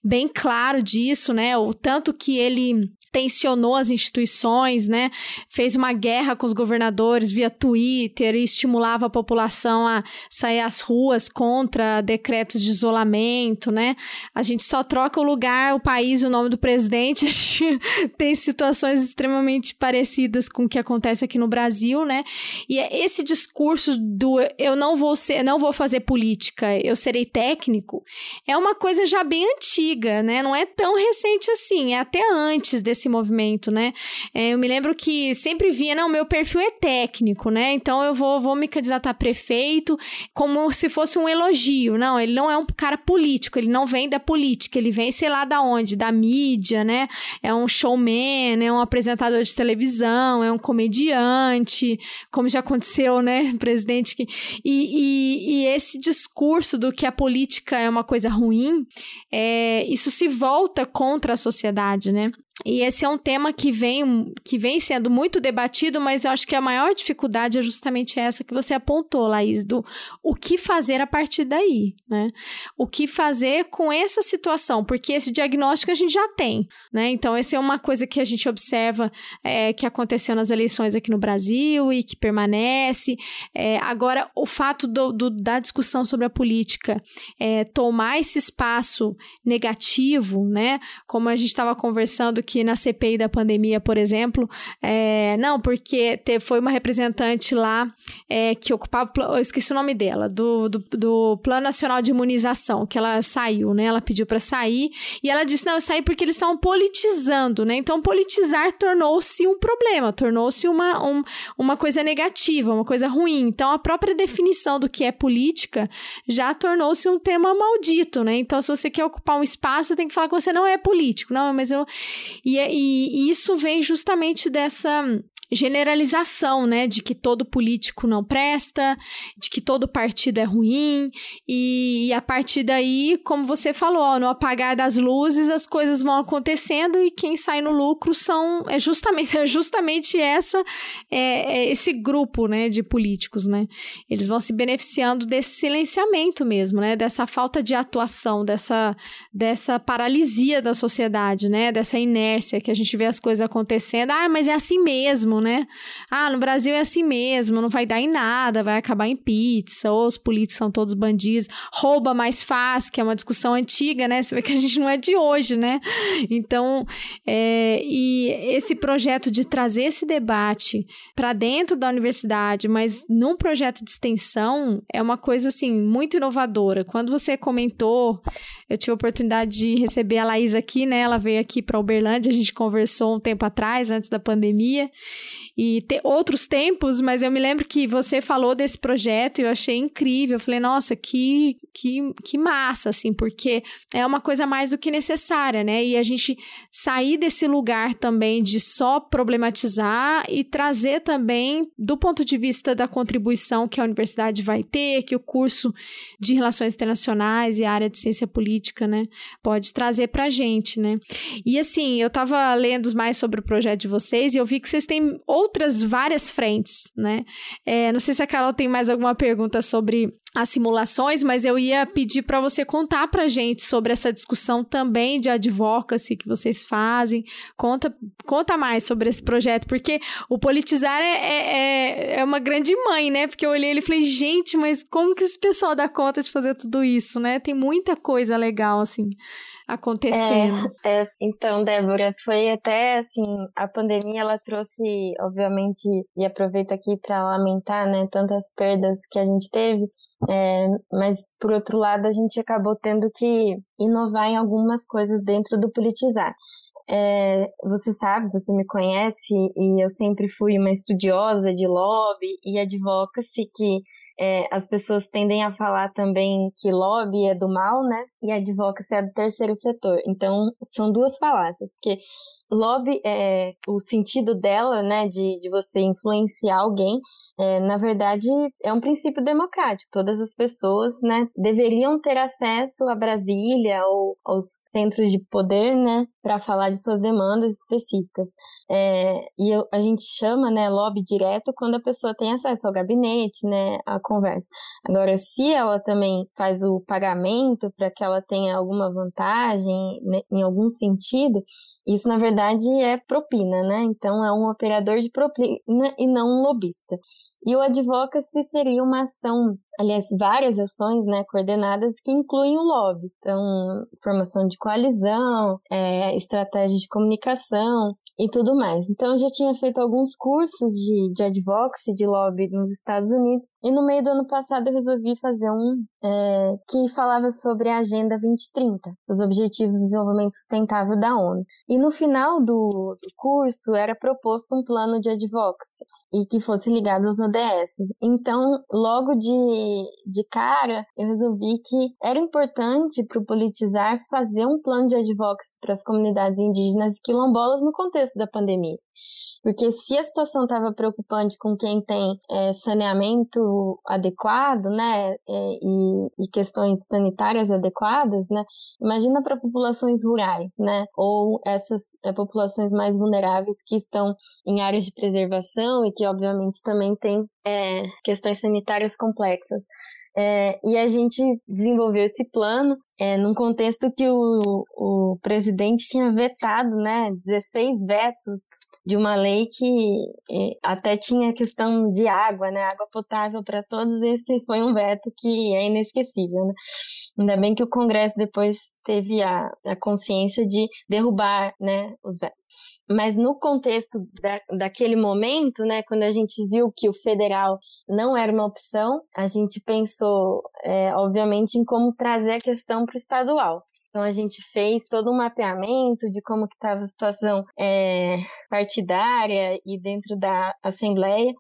bem claro disso, né? O tanto que ele tensionou as instituições, né? Fez uma guerra com os governadores via Twitter e estimulava a população a sair às ruas contra decretos de isolamento, né? A gente só troca o lugar, o país, o nome do presidente. tem situações extremamente parecidas com o que acontece aqui no Brasil, né? E é esse discurso do eu não vou ser, não vou fazer política, eu serei técnico, é uma coisa já bem antiga, né? Não é tão recente assim, é até antes desse esse movimento, né? É, eu me lembro que sempre via, não, meu perfil é técnico, né? Então eu vou, vou me candidatar a prefeito como se fosse um elogio. Não, ele não é um cara político, ele não vem da política, ele vem, sei lá da onde, da mídia, né? É um showman, é um apresentador de televisão, é um comediante, como já aconteceu, né, presidente? E, e, e esse discurso do que a política é uma coisa ruim, é, isso se volta contra a sociedade, né? E esse é um tema que vem, que vem sendo muito debatido, mas eu acho que a maior dificuldade é justamente essa que você apontou, Laís, do o que fazer a partir daí, né? O que fazer com essa situação, porque esse diagnóstico a gente já tem, né? Então, essa é uma coisa que a gente observa é, que aconteceu nas eleições aqui no Brasil e que permanece. É, agora, o fato do, do, da discussão sobre a política é, tomar esse espaço negativo, né? Como a gente estava conversando que na CPI da pandemia, por exemplo, é, não, porque teve, foi uma representante lá é, que ocupava, eu esqueci o nome dela, do, do, do, Plano Nacional de Imunização, que ela saiu, né? Ela pediu para sair e ela disse: não, eu saí porque eles estavam politizando, né? Então, politizar tornou-se um problema, tornou-se uma, um, uma coisa negativa, uma coisa ruim. Então, a própria definição do que é política já tornou-se um tema maldito, né? Então, se você quer ocupar um espaço, tem que falar que você não é político. Não, mas eu. E, e, e isso vem justamente dessa generalização, né, de que todo político não presta, de que todo partido é ruim, e, e a partir daí, como você falou, ó, no apagar das luzes as coisas vão acontecendo e quem sai no lucro são é justamente é justamente essa é, é esse grupo, né, de políticos, né? Eles vão se beneficiando desse silenciamento mesmo, né, dessa falta de atuação, dessa dessa paralisia da sociedade, né, dessa inércia que a gente vê as coisas acontecendo. Ah, mas é assim mesmo, né? Ah, no Brasil é assim mesmo, não vai dar em nada, vai acabar em pizza, ou os políticos são todos bandidos, rouba mais fácil, que é uma discussão antiga, né? Você vê que a gente não é de hoje, né? Então, é, e esse projeto de trazer esse debate para dentro da universidade, mas num projeto de extensão, é uma coisa, assim, muito inovadora. Quando você comentou, eu tive a oportunidade de receber a Laís aqui, né? Ela veio aqui para Uberlândia, a gente conversou um tempo atrás, antes da pandemia e ter outros tempos, mas eu me lembro que você falou desse projeto e eu achei incrível. Eu falei, nossa, que, que, que massa, assim, porque é uma coisa mais do que necessária, né? E a gente sair desse lugar também de só problematizar e trazer também, do ponto de vista da contribuição que a universidade vai ter, que o curso de Relações Internacionais e a área de Ciência Política, né, pode trazer pra gente, né? E assim, eu tava lendo mais sobre o projeto de vocês e eu vi que vocês têm outras várias frentes, né? É, não sei se a Carol tem mais alguma pergunta sobre as simulações, mas eu ia pedir para você contar para gente sobre essa discussão também de advocacy que vocês fazem. Conta, conta mais sobre esse projeto, porque o politizar é, é, é, é uma grande mãe, né? Porque eu olhei e falei, gente, mas como que esse pessoal dá conta de fazer tudo isso, né? Tem muita coisa legal, assim acontecendo. É, é, então, Débora, foi até assim, a pandemia ela trouxe, obviamente, e aproveito aqui para lamentar, né, tantas perdas que a gente teve, é, mas por outro lado a gente acabou tendo que inovar em algumas coisas dentro do politizar. É, você sabe, você me conhece e eu sempre fui uma estudiosa de lobby e advocacy que é, as pessoas tendem a falar também que lobby é do mal, né? E advocacy é do terceiro setor. Então, são duas falácias, porque lobby, é, o sentido dela, né, de, de você influenciar alguém, é, na verdade, é um princípio democrático. Todas as pessoas, né, deveriam ter acesso a Brasília ou aos centros de poder, né, para falar de suas demandas específicas. É, e eu, a gente chama, né, lobby direto quando a pessoa tem acesso ao gabinete, né, à conversa. Agora, se ela também faz o pagamento para que ela tenha alguma vantagem, né, em algum sentido, isso na verdade é propina, né? Então é um operador de propina e não um lobista. E o advocacy seria uma ação aliás, várias ações né, coordenadas que incluem o lobby. Então, formação de coalizão, é, estratégia de comunicação e tudo mais. Então, eu já tinha feito alguns cursos de, de advocacy, de lobby nos Estados Unidos, e no meio do ano passado eu resolvi fazer um é, que falava sobre a Agenda 2030, os Objetivos de Desenvolvimento Sustentável da ONU. E no final do, do curso era proposto um plano de advocacy, e que fosse ligado aos ODS. Então, logo de de cara, eu resolvi que era importante para o politizar fazer um plano de advocacy para as comunidades indígenas e quilombolas no contexto da pandemia. Porque se a situação estava preocupante com quem tem é, saneamento adequado, né, é, e, e, questões sanitárias adequadas, né, imagina para populações rurais, né, ou essas é, populações mais vulneráveis que estão em áreas de preservação e que, obviamente, também têm é, questões sanitárias complexas. É, e a gente desenvolveu esse plano é, num contexto que o, o presidente tinha vetado, né, 16 vetos de uma lei que é, até tinha questão de água, né, água potável para todos. Esse foi um veto que é inesquecível. Né? Ainda bem que o Congresso depois teve a, a consciência de derrubar, né, os vetos. Mas no contexto da, daquele momento, né, quando a gente viu que o federal não era uma opção, a gente pensou, é, obviamente, em como trazer a questão para o estadual. Então a gente fez todo um mapeamento de como que estava a situação é, partidária e dentro da Assembleia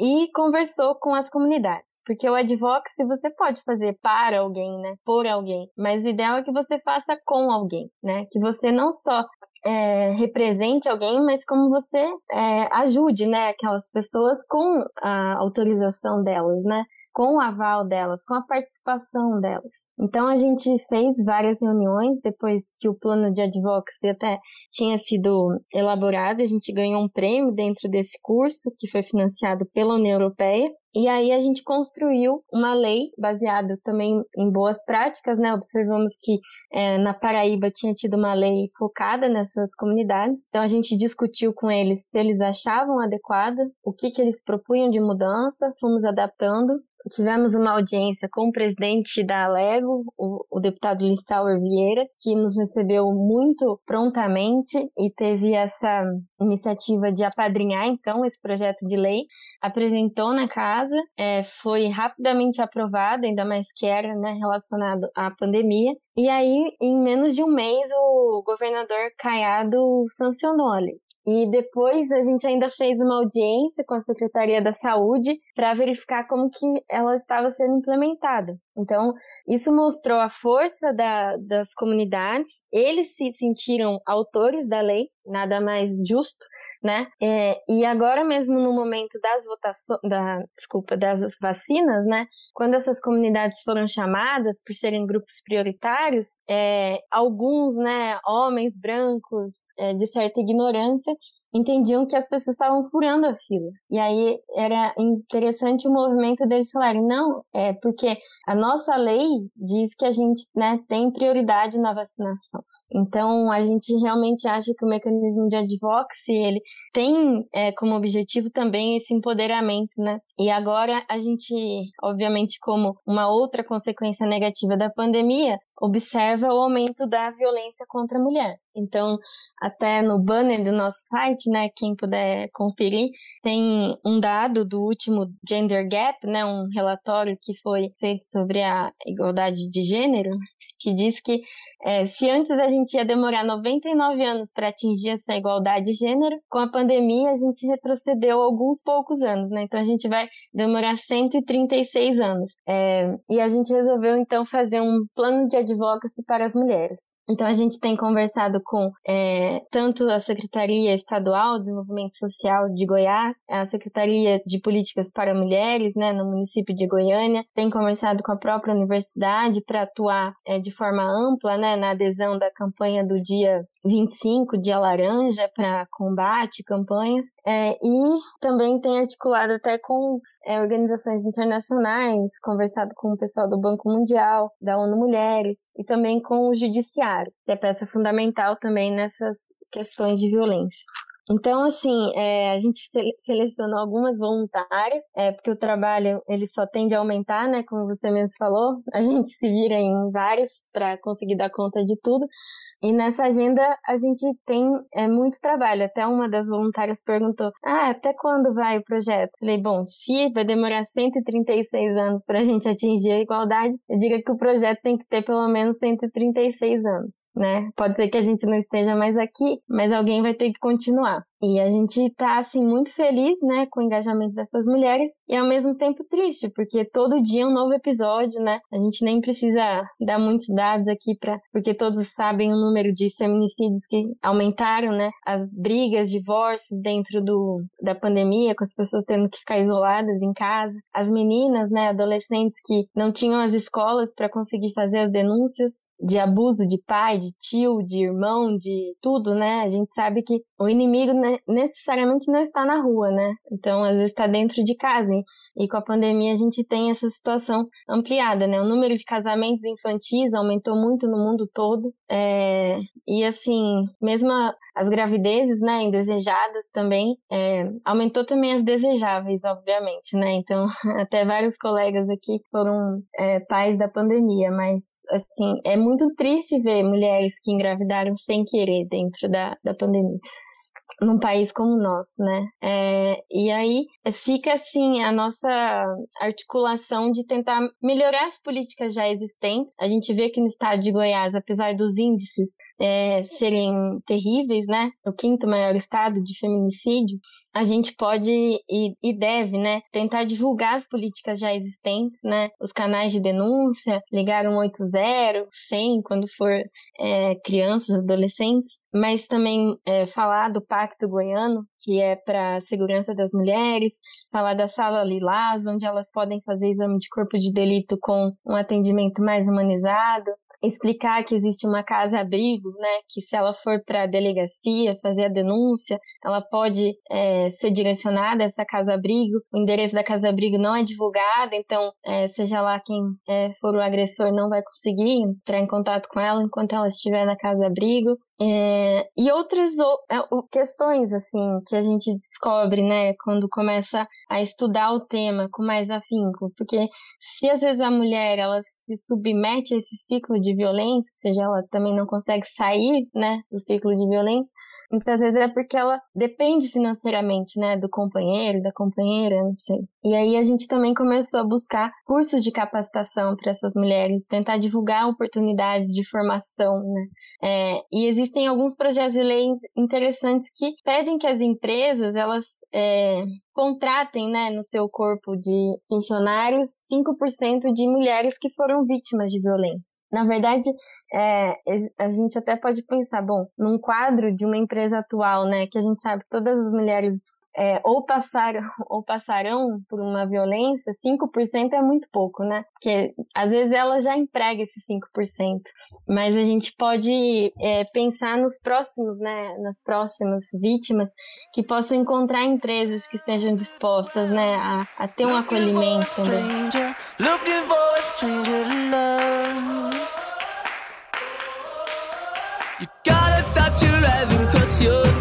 e conversou com as comunidades. Porque o advocacy você pode fazer para alguém, né? Por alguém. Mas o ideal é que você faça com alguém, né? Que você não só é, represente alguém, mas como você é, ajude, né, aquelas pessoas com a autorização delas, né, com o aval delas, com a participação delas. Então a gente fez várias reuniões depois que o plano de advocacy até tinha sido elaborado, a gente ganhou um prêmio dentro desse curso que foi financiado pela União Europeia e aí a gente construiu uma lei baseada também em boas práticas, né? Observamos que é, na Paraíba tinha tido uma lei focada nessas comunidades. Então a gente discutiu com eles se eles achavam adequada, o que, que eles propunham de mudança, fomos adaptando. Tivemos uma audiência com o presidente da Alego, o, o deputado Lissauer Vieira, que nos recebeu muito prontamente e teve essa iniciativa de apadrinhar, então, esse projeto de lei. Apresentou na casa, é, foi rapidamente aprovado, ainda mais que era né, relacionado à pandemia. E aí, em menos de um mês, o governador Caiado sancionou a lei. E depois a gente ainda fez uma audiência com a Secretaria da Saúde para verificar como que ela estava sendo implementada. Então, isso mostrou a força da, das comunidades. Eles se sentiram autores da lei, nada mais justo né? É, e agora mesmo no momento das votações, da, desculpa, das vacinas, né? Quando essas comunidades foram chamadas por serem grupos prioritários, é, alguns, né, homens brancos é, de certa ignorância entendiam que as pessoas estavam furando a fila. E aí era interessante o movimento deles falarem, não, é porque a nossa lei diz que a gente, né, tem prioridade na vacinação. Então a gente realmente acha que o mecanismo de advocacy ele tem é, como objetivo também esse empoderamento, né? E agora a gente, obviamente, como uma outra consequência negativa da pandemia, observa o aumento da violência contra a mulher. Então, até no banner do nosso site, né, quem puder conferir, tem um dado do último Gender Gap, né, um relatório que foi feito sobre a igualdade de gênero, que diz que é, se antes a gente ia demorar 99 anos para atingir essa igualdade de gênero, com a pandemia a gente retrocedeu alguns poucos anos, né? Então a gente vai demorar 136 anos. É, e a gente resolveu então fazer um plano de advocacy para as mulheres. Então a gente tem conversado com é, tanto a Secretaria Estadual de Desenvolvimento Social de Goiás, a Secretaria de Políticas para Mulheres, né, no município de Goiânia, tem conversado com a própria universidade para atuar é, de forma ampla, né, na adesão da campanha do dia 25, dia laranja, para combate, campanhas, é, e também tem articulado até com é, organizações internacionais, conversado com o pessoal do Banco Mundial, da ONU Mulheres, e também com o Judiciário, que é peça fundamental também nessas questões de violência. Então, assim, é, a gente selecionou algumas voluntárias, é, porque o trabalho ele só tende a aumentar, né? Como você mesmo falou, a gente se vira em vários para conseguir dar conta de tudo. E nessa agenda a gente tem é, muito trabalho. Até uma das voluntárias perguntou: Ah, até quando vai o projeto? Falei: Bom, se vai demorar 136 anos para a gente atingir a igualdade, eu diria que o projeto tem que ter pelo menos 136 anos, né? Pode ser que a gente não esteja mais aqui, mas alguém vai ter que continuar. Yeah. E a gente tá, assim, muito feliz, né, com o engajamento dessas mulheres e ao mesmo tempo triste, porque todo dia é um novo episódio, né? A gente nem precisa dar muitos dados aqui para porque todos sabem o número de feminicídios que aumentaram, né? As brigas, divórcios dentro do da pandemia, com as pessoas tendo que ficar isoladas em casa, as meninas, né, adolescentes que não tinham as escolas para conseguir fazer as denúncias de abuso de pai, de tio, de irmão, de tudo, né? A gente sabe que o inimigo necessariamente não está na rua, né? Então, às vezes está dentro de casa. E com a pandemia a gente tem essa situação ampliada, né? O número de casamentos infantis aumentou muito no mundo todo. É... E assim, mesmo as gravidezes, né, indesejadas também, é... aumentou também as desejáveis, obviamente, né? Então, até vários colegas aqui foram é, pais da pandemia, mas assim, é muito triste ver mulheres que engravidaram sem querer dentro da, da pandemia num país como o nosso, né? É, e aí fica assim a nossa articulação de tentar melhorar as políticas já existentes. A gente vê que no estado de Goiás, apesar dos índices é, serem terríveis, né? O quinto maior estado de feminicídio, a gente pode e, e, deve, né, tentar divulgar as políticas já existentes, né? Os canais de denúncia, ligar 180, 100 quando for é, crianças, adolescentes, mas também é, falar do Pacto Goiano, que é para a segurança das mulheres, falar da Sala Lilás, onde elas podem fazer exame de corpo de delito com um atendimento mais humanizado, explicar que existe uma casa-abrigo, né? Que se ela for para a delegacia fazer a denúncia, ela pode é, ser direcionada a essa casa-abrigo. O endereço da casa-abrigo não é divulgado, então, é, seja lá quem é, for o agressor, não vai conseguir entrar em contato com ela enquanto ela estiver na casa-abrigo. É, e outras é, questões, assim, que a gente descobre, né, quando começa a estudar o tema com mais afinco. Porque se às vezes a mulher, ela se submete a esse ciclo de violência, ou seja, ela também não consegue sair, né, do ciclo de violência, Muitas vezes é porque ela depende financeiramente, né, do companheiro, da companheira, não sei. E aí a gente também começou a buscar cursos de capacitação para essas mulheres, tentar divulgar oportunidades de formação, né. É, e existem alguns projetos de leis interessantes que pedem que as empresas elas é, contratem né, no seu corpo de funcionários 5% de mulheres que foram vítimas de violência. Na verdade, é, a gente até pode pensar, bom, num quadro de uma empresa atual, né, que a gente sabe que todas as mulheres é, ou passaram ou passarão por uma violência, 5% é muito pouco, né? Porque às vezes ela já emprega esse 5%. Mas a gente pode é, pensar nos próximos, né? Nas próximas vítimas que possam encontrar empresas que estejam dispostas, né? A, a ter um acolhimento também. You gotta touch your eyes and cross your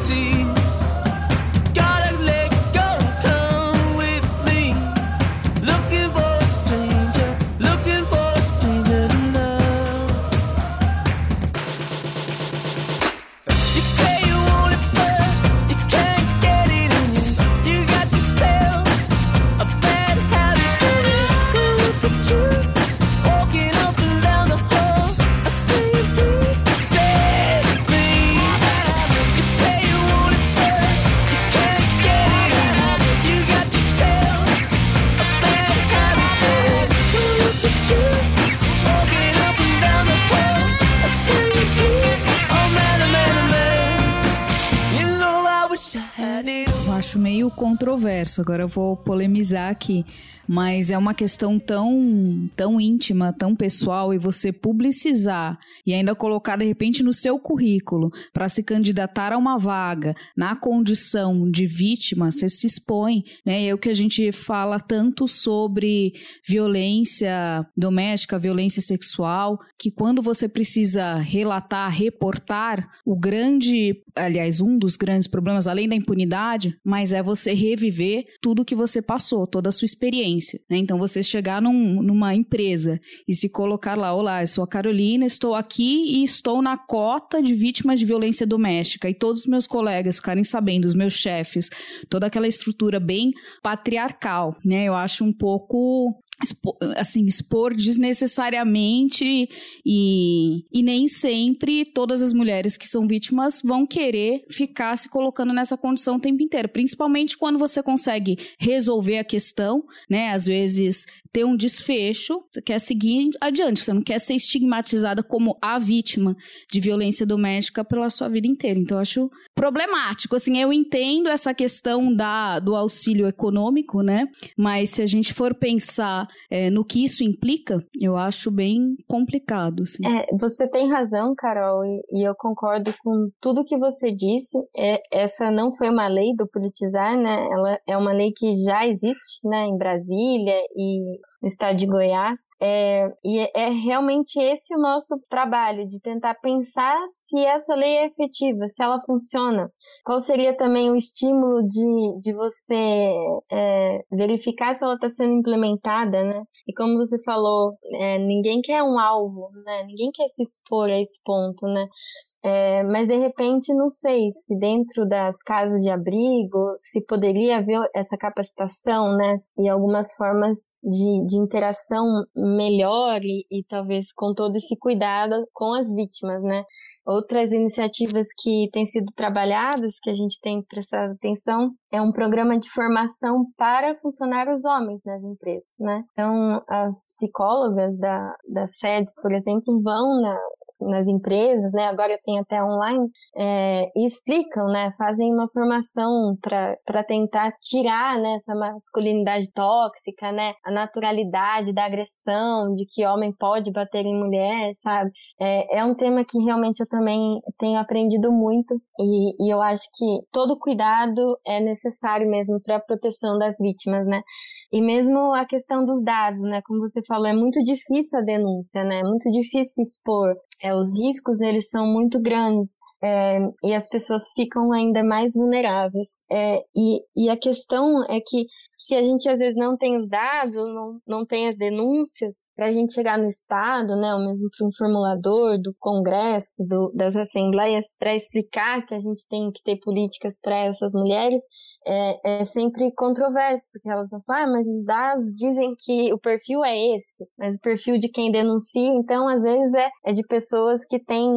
controverso. Agora eu vou polemizar aqui mas é uma questão tão, tão íntima, tão pessoal, e você publicizar e ainda colocar de repente no seu currículo para se candidatar a uma vaga na condição de vítima, você se expõe, né? É o que a gente fala tanto sobre violência doméstica, violência sexual, que quando você precisa relatar, reportar, o grande, aliás, um dos grandes problemas, além da impunidade, mas é você reviver tudo que você passou, toda a sua experiência Né? Então, você chegar num, numa empresa e se colocar lá, olá, eu sou a Carolina, estou aqui e estou na cota de vítimas de violência doméstica. E todos os meus colegas ficarem sabendo, os meus chefes, toda aquela estrutura bem patriarcal, né? Eu acho um pouco assim, expor desnecessariamente e, e nem sempre todas as mulheres que são vítimas vão querer ficar se colocando nessa condição o tempo inteiro, principalmente quando você consegue resolver a questão, né? Às vezes ter um desfecho, você quer seguir adiante, você não quer ser estigmatizada como a vítima de violência doméstica pela sua vida inteira. Então, eu acho problemático. Assim, eu entendo essa questão da, do auxílio econômico, né? Mas se a gente for pensar é, no que isso implica, eu acho bem complicado. Assim. É, você tem razão, Carol, e, e, eu concordo com tudo que você disse. É, essa não foi uma lei do politizar, né? Ela é uma lei que já existe, né, em Brasília e no estado de Goiás. É, e é realmente esse o nosso trabalho, de tentar pensar se essa lei é efetiva, se ela funciona. Qual seria também o estímulo de, de você é, verificar se ela está sendo implementada, né? E como você falou, é, ninguém quer um alvo, né? Ninguém quer se expor a esse ponto, né? É, mas de repente, não sei se dentro das casas de abrigo se poderia haver essa capacitação, né? E algumas formas de, de interação melhor e, e talvez com todo esse cuidado com as vítimas, né? Outras iniciativas que têm sido trabalhadas, que a gente tem prestado atenção, é um programa de formação para funcionários homens nas empresas, né? Então, as psicólogas da, das sedes, por exemplo, vão na, nas empresas, né? Agora tem até online, é, e explicam, né? Fazem uma formação para tentar tirar né, essa masculinidade tóxica, né? A naturalidade da agressão, de que homem pode bater em mulher, sabe? É, é um tema que realmente eu também tenho aprendido muito e, e eu acho que todo cuidado é necessário mesmo para a proteção das vítimas, né? E mesmo a questão dos dados, né? Como você falou, é muito difícil a denúncia, né? É muito difícil expor. É, os riscos, eles são muito grandes. É, e as pessoas ficam ainda mais vulneráveis. É, e, e a questão é que se a gente às vezes não tem os dados, não, não tem as denúncias, para a gente chegar no Estado, né, ou mesmo para um formulador do Congresso, do, das assembleias, para explicar que a gente tem que ter políticas para essas mulheres, é, é, sempre controverso, porque elas vão falar, ah, mas os dados dizem que o perfil é esse, mas o perfil de quem denuncia, então, às vezes é, é de pessoas que têm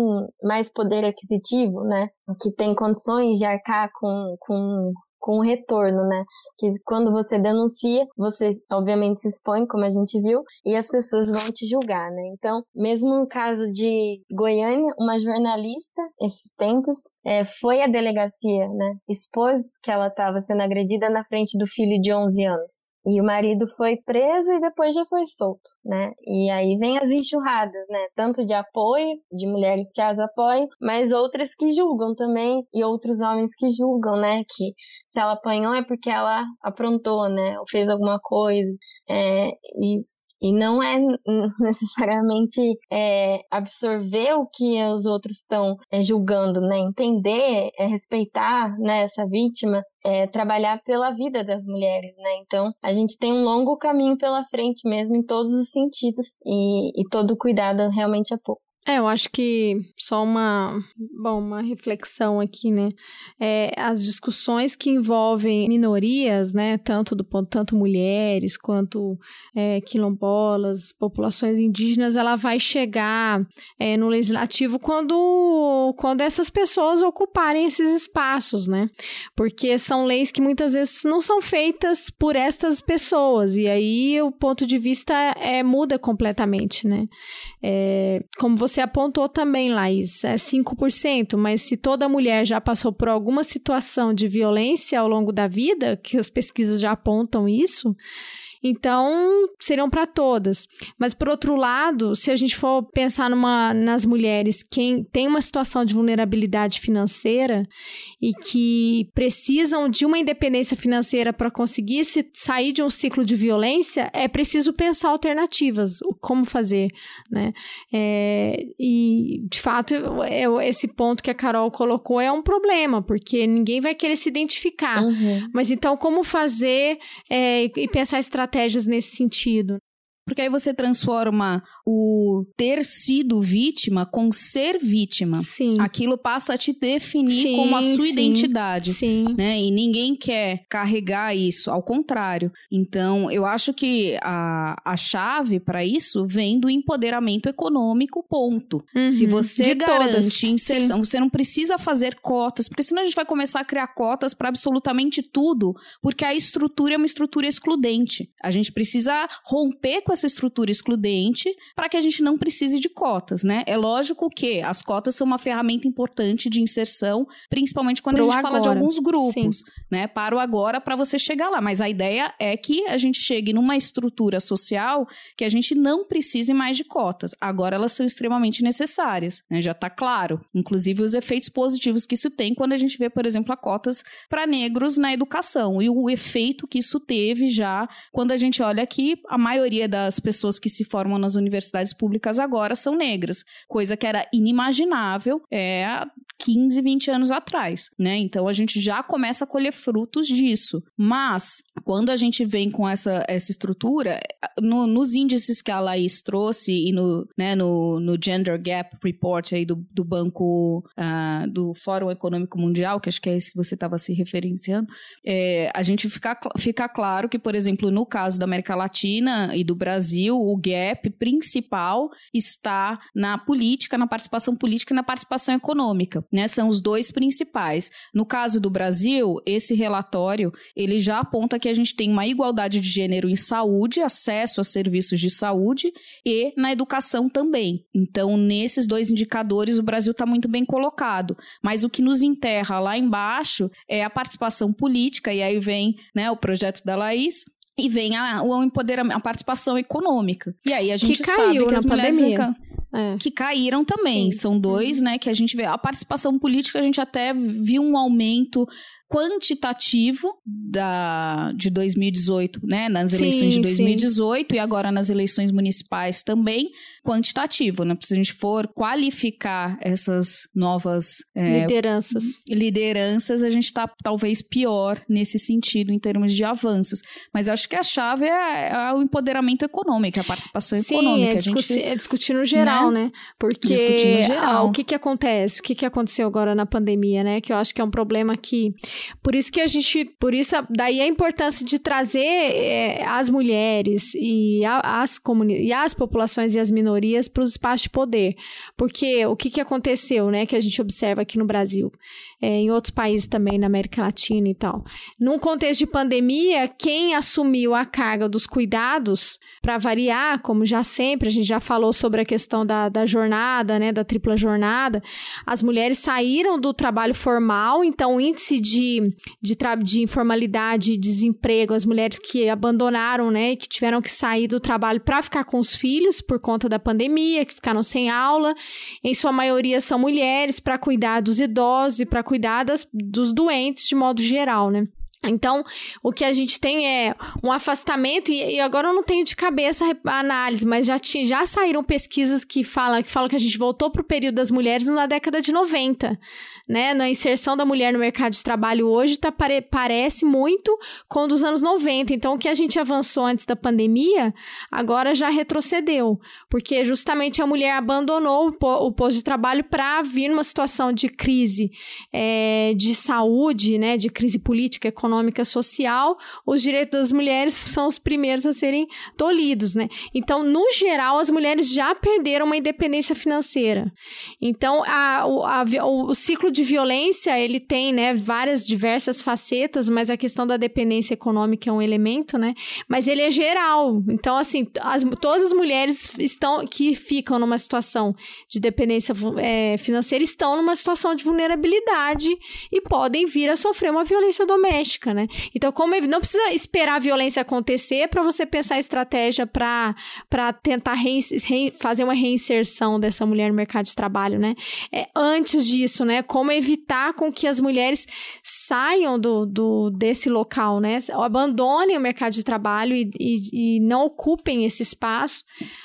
mais poder aquisitivo, né, que têm condições de arcar com, com com retorno, né? Que quando você denuncia, você obviamente se expõe, como a gente viu, e as pessoas vão te julgar, né? Então, mesmo no caso de Goiânia, uma jornalista, esses tempos, é, foi à delegacia, né? Expôs que ela estava sendo agredida na frente do filho de 11 anos. E o marido foi preso e depois já foi solto, né? E aí vem as enxurradas, né? Tanto de apoio, de mulheres que as apoiam, mas outras que julgam também, e outros homens que julgam, né? Que se ela apanhou é porque ela aprontou, né? Ou fez alguma coisa. É, e e não é necessariamente é, absorver o que os outros estão é, julgando, né? Entender, é, respeitar né, essa vítima, é, trabalhar pela vida das mulheres, né? Então, a gente tem um longo caminho pela frente mesmo, em todos os sentidos, e, e todo cuidado realmente é pouco. É, eu acho que só uma, bom, uma reflexão aqui, né? É, as discussões que envolvem minorias, né? Tanto do tanto mulheres quanto é, quilombolas, populações indígenas, ela vai chegar é, no legislativo quando, quando essas pessoas ocuparem esses espaços, né? Porque são leis que muitas vezes não são feitas por estas pessoas e aí o ponto de vista é, muda completamente, né? É, como você você apontou também, Laís, é 5%, mas se toda mulher já passou por alguma situação de violência ao longo da vida, que as pesquisas já apontam isso, então, seriam para todas. Mas, por outro lado, se a gente for pensar numa, nas mulheres que tem uma situação de vulnerabilidade financeira e que precisam de uma independência financeira para conseguir se sair de um ciclo de violência, é preciso pensar alternativas, como fazer, né? É, e, de fato, esse ponto que a Carol colocou é um problema, porque ninguém vai querer se identificar. Uhum. Mas, então, como fazer é, e pensar estratégias estratégias nesse sentido. Porque aí você transforma o ter sido vítima com ser vítima. Sim. Aquilo passa a te definir Sim, como a sua sim. identidade. Sim. Né? E ninguém quer carregar isso, ao contrário. Então, eu acho que a, a chave para isso vem do empoderamento econômico, ponto. Uhum. Se você garante todas. inserção, você não precisa fazer cotas, porque senão a gente vai começar a criar cotas para absolutamente tudo, porque a estrutura é uma estrutura excludente. A gente precisa romper com essa estrutura excludente para que a gente não precise de cotas, né? É lógico que as cotas são uma ferramenta importante de inserção, principalmente quando Pro a gente fala de agora. alguns grupos, né? Para o agora para você chegar lá, mas a ideia é que a gente chegue numa estrutura social que a gente não precise mais de cotas. Agora elas são extremamente necessárias, né? Já está claro. Inclusive os efeitos positivos que isso tem quando a gente vê, por exemplo, cotas para negros na educação e o efeito que isso teve já quando a gente olha que a maioria das pessoas que se formam nas universidades públicas agora são negras, coisa que era inimaginável é, há 15, 20 anos atrás, né? Então a gente já começa a colher frutos disso. Mas quando a gente vem com essa, essa estrutura, no- nos índices que a Laís trouxe e no, né, no, no Gender Gap Report aí do, do Banco ah, do Fórum Econômico Mundial, que acho que é esse que você estava se referenciando, é, a gente fica, fica claro que, por exemplo, no caso da América Latina e do Brasil, o gap principal está na política, na participação política e na participação econômica, né? São os dois principais. No caso do Brasil, esse relatório, ele já aponta que a gente tem uma igualdade de gênero em saúde, acesso a serviços de saúde e na educação também. Então, nesses dois indicadores, o Brasil está muito bem colocado. Mas o que nos enterra lá embaixo é a participação política, e aí vem né, o projeto da Laís. E vem a, o empoderamento, a participação econômica. E aí a gente caiu sabe que as mulheres eca- É. que caíram também. Sim. São dois, né, que a gente vê. A participação política, a gente até viu um aumento quantitativo da, de 2018, né, nas Sim, eleições de sim. 2018 e agora nas eleições municipais também, quantitativo, né, se a gente for qualificar essas novas é, Lideranças. lideranças, a gente está talvez pior nesse sentido em termos de avanços. Mas acho que a chave é, é o empoderamento econômico, a participação Sim, econômica. é, a gente é discutir no geral, né? Porque Discutir no geral. ah, o que que acontece? O que que aconteceu agora na pandemia, né? Que eu acho que é um problema que... Por isso que a gente... Por isso, daí a importância de trazer é, as mulheres e, a- as comuni e as populações e as minorias para os espaços de poder. Porque o que que aconteceu, né? Que a gente observa aqui no Brasil. É, em outros países também, na América Latina e tal. Num contexto de pandemia, quem assumiu a carga dos cuidados, para variar, como já sempre, a gente já falou sobre a questão da, da jornada, né, da tripla jornada, as mulheres saíram do trabalho formal, então o índice de, de, de informalidade e desemprego, as mulheres que abandonaram, né, que tiveram que sair do trabalho para ficar com os filhos por conta da pandemia, que ficaram sem aula, em sua maioria são mulheres para cuidar dos idosos e para cuidar das, dos doentes de modo geral, né? Então, o que a gente tem é um afastamento, e, e agora eu não tenho de cabeça a análise, mas já, ti- já saíram pesquisas que falam, que falam que a gente voltou para o período das mulheres na década de 90. Né? Na inserção da mulher no mercado de trabalho hoje tá, pare- parece muito com dos anos 90. Então, o que a gente avançou antes da pandemia, agora já retrocedeu. Porque justamente a mulher abandonou o, po- o posto de trabalho para vir numa situação de crise é, de saúde, né, de crise política, econômica, social, os direitos das mulheres são os primeiros a serem tolhidos, né? Então, no geral, as mulheres já perderam uma independência financeira. Então, a- a o- o ciclo de violência, ele tem, né, várias diversas facetas, mas a questão da dependência econômica é um elemento, né? Mas ele é geral. Então, assim, as- todas as mulheres estão que ficam numa situação de dependência é, financeira estão numa situação de vulnerabilidade e podem vir a sofrer uma violência doméstica, né? Então, como ev- não precisa esperar a violência acontecer para você pensar estratégia para para tentar rein- rein- fazer uma reinserção dessa mulher no mercado de trabalho, né? É, antes disso, né? Como evitar com que as mulheres saiam do, do desse local, né? Abandonem o mercado de trabalho e, e, e não ocupem esse espaço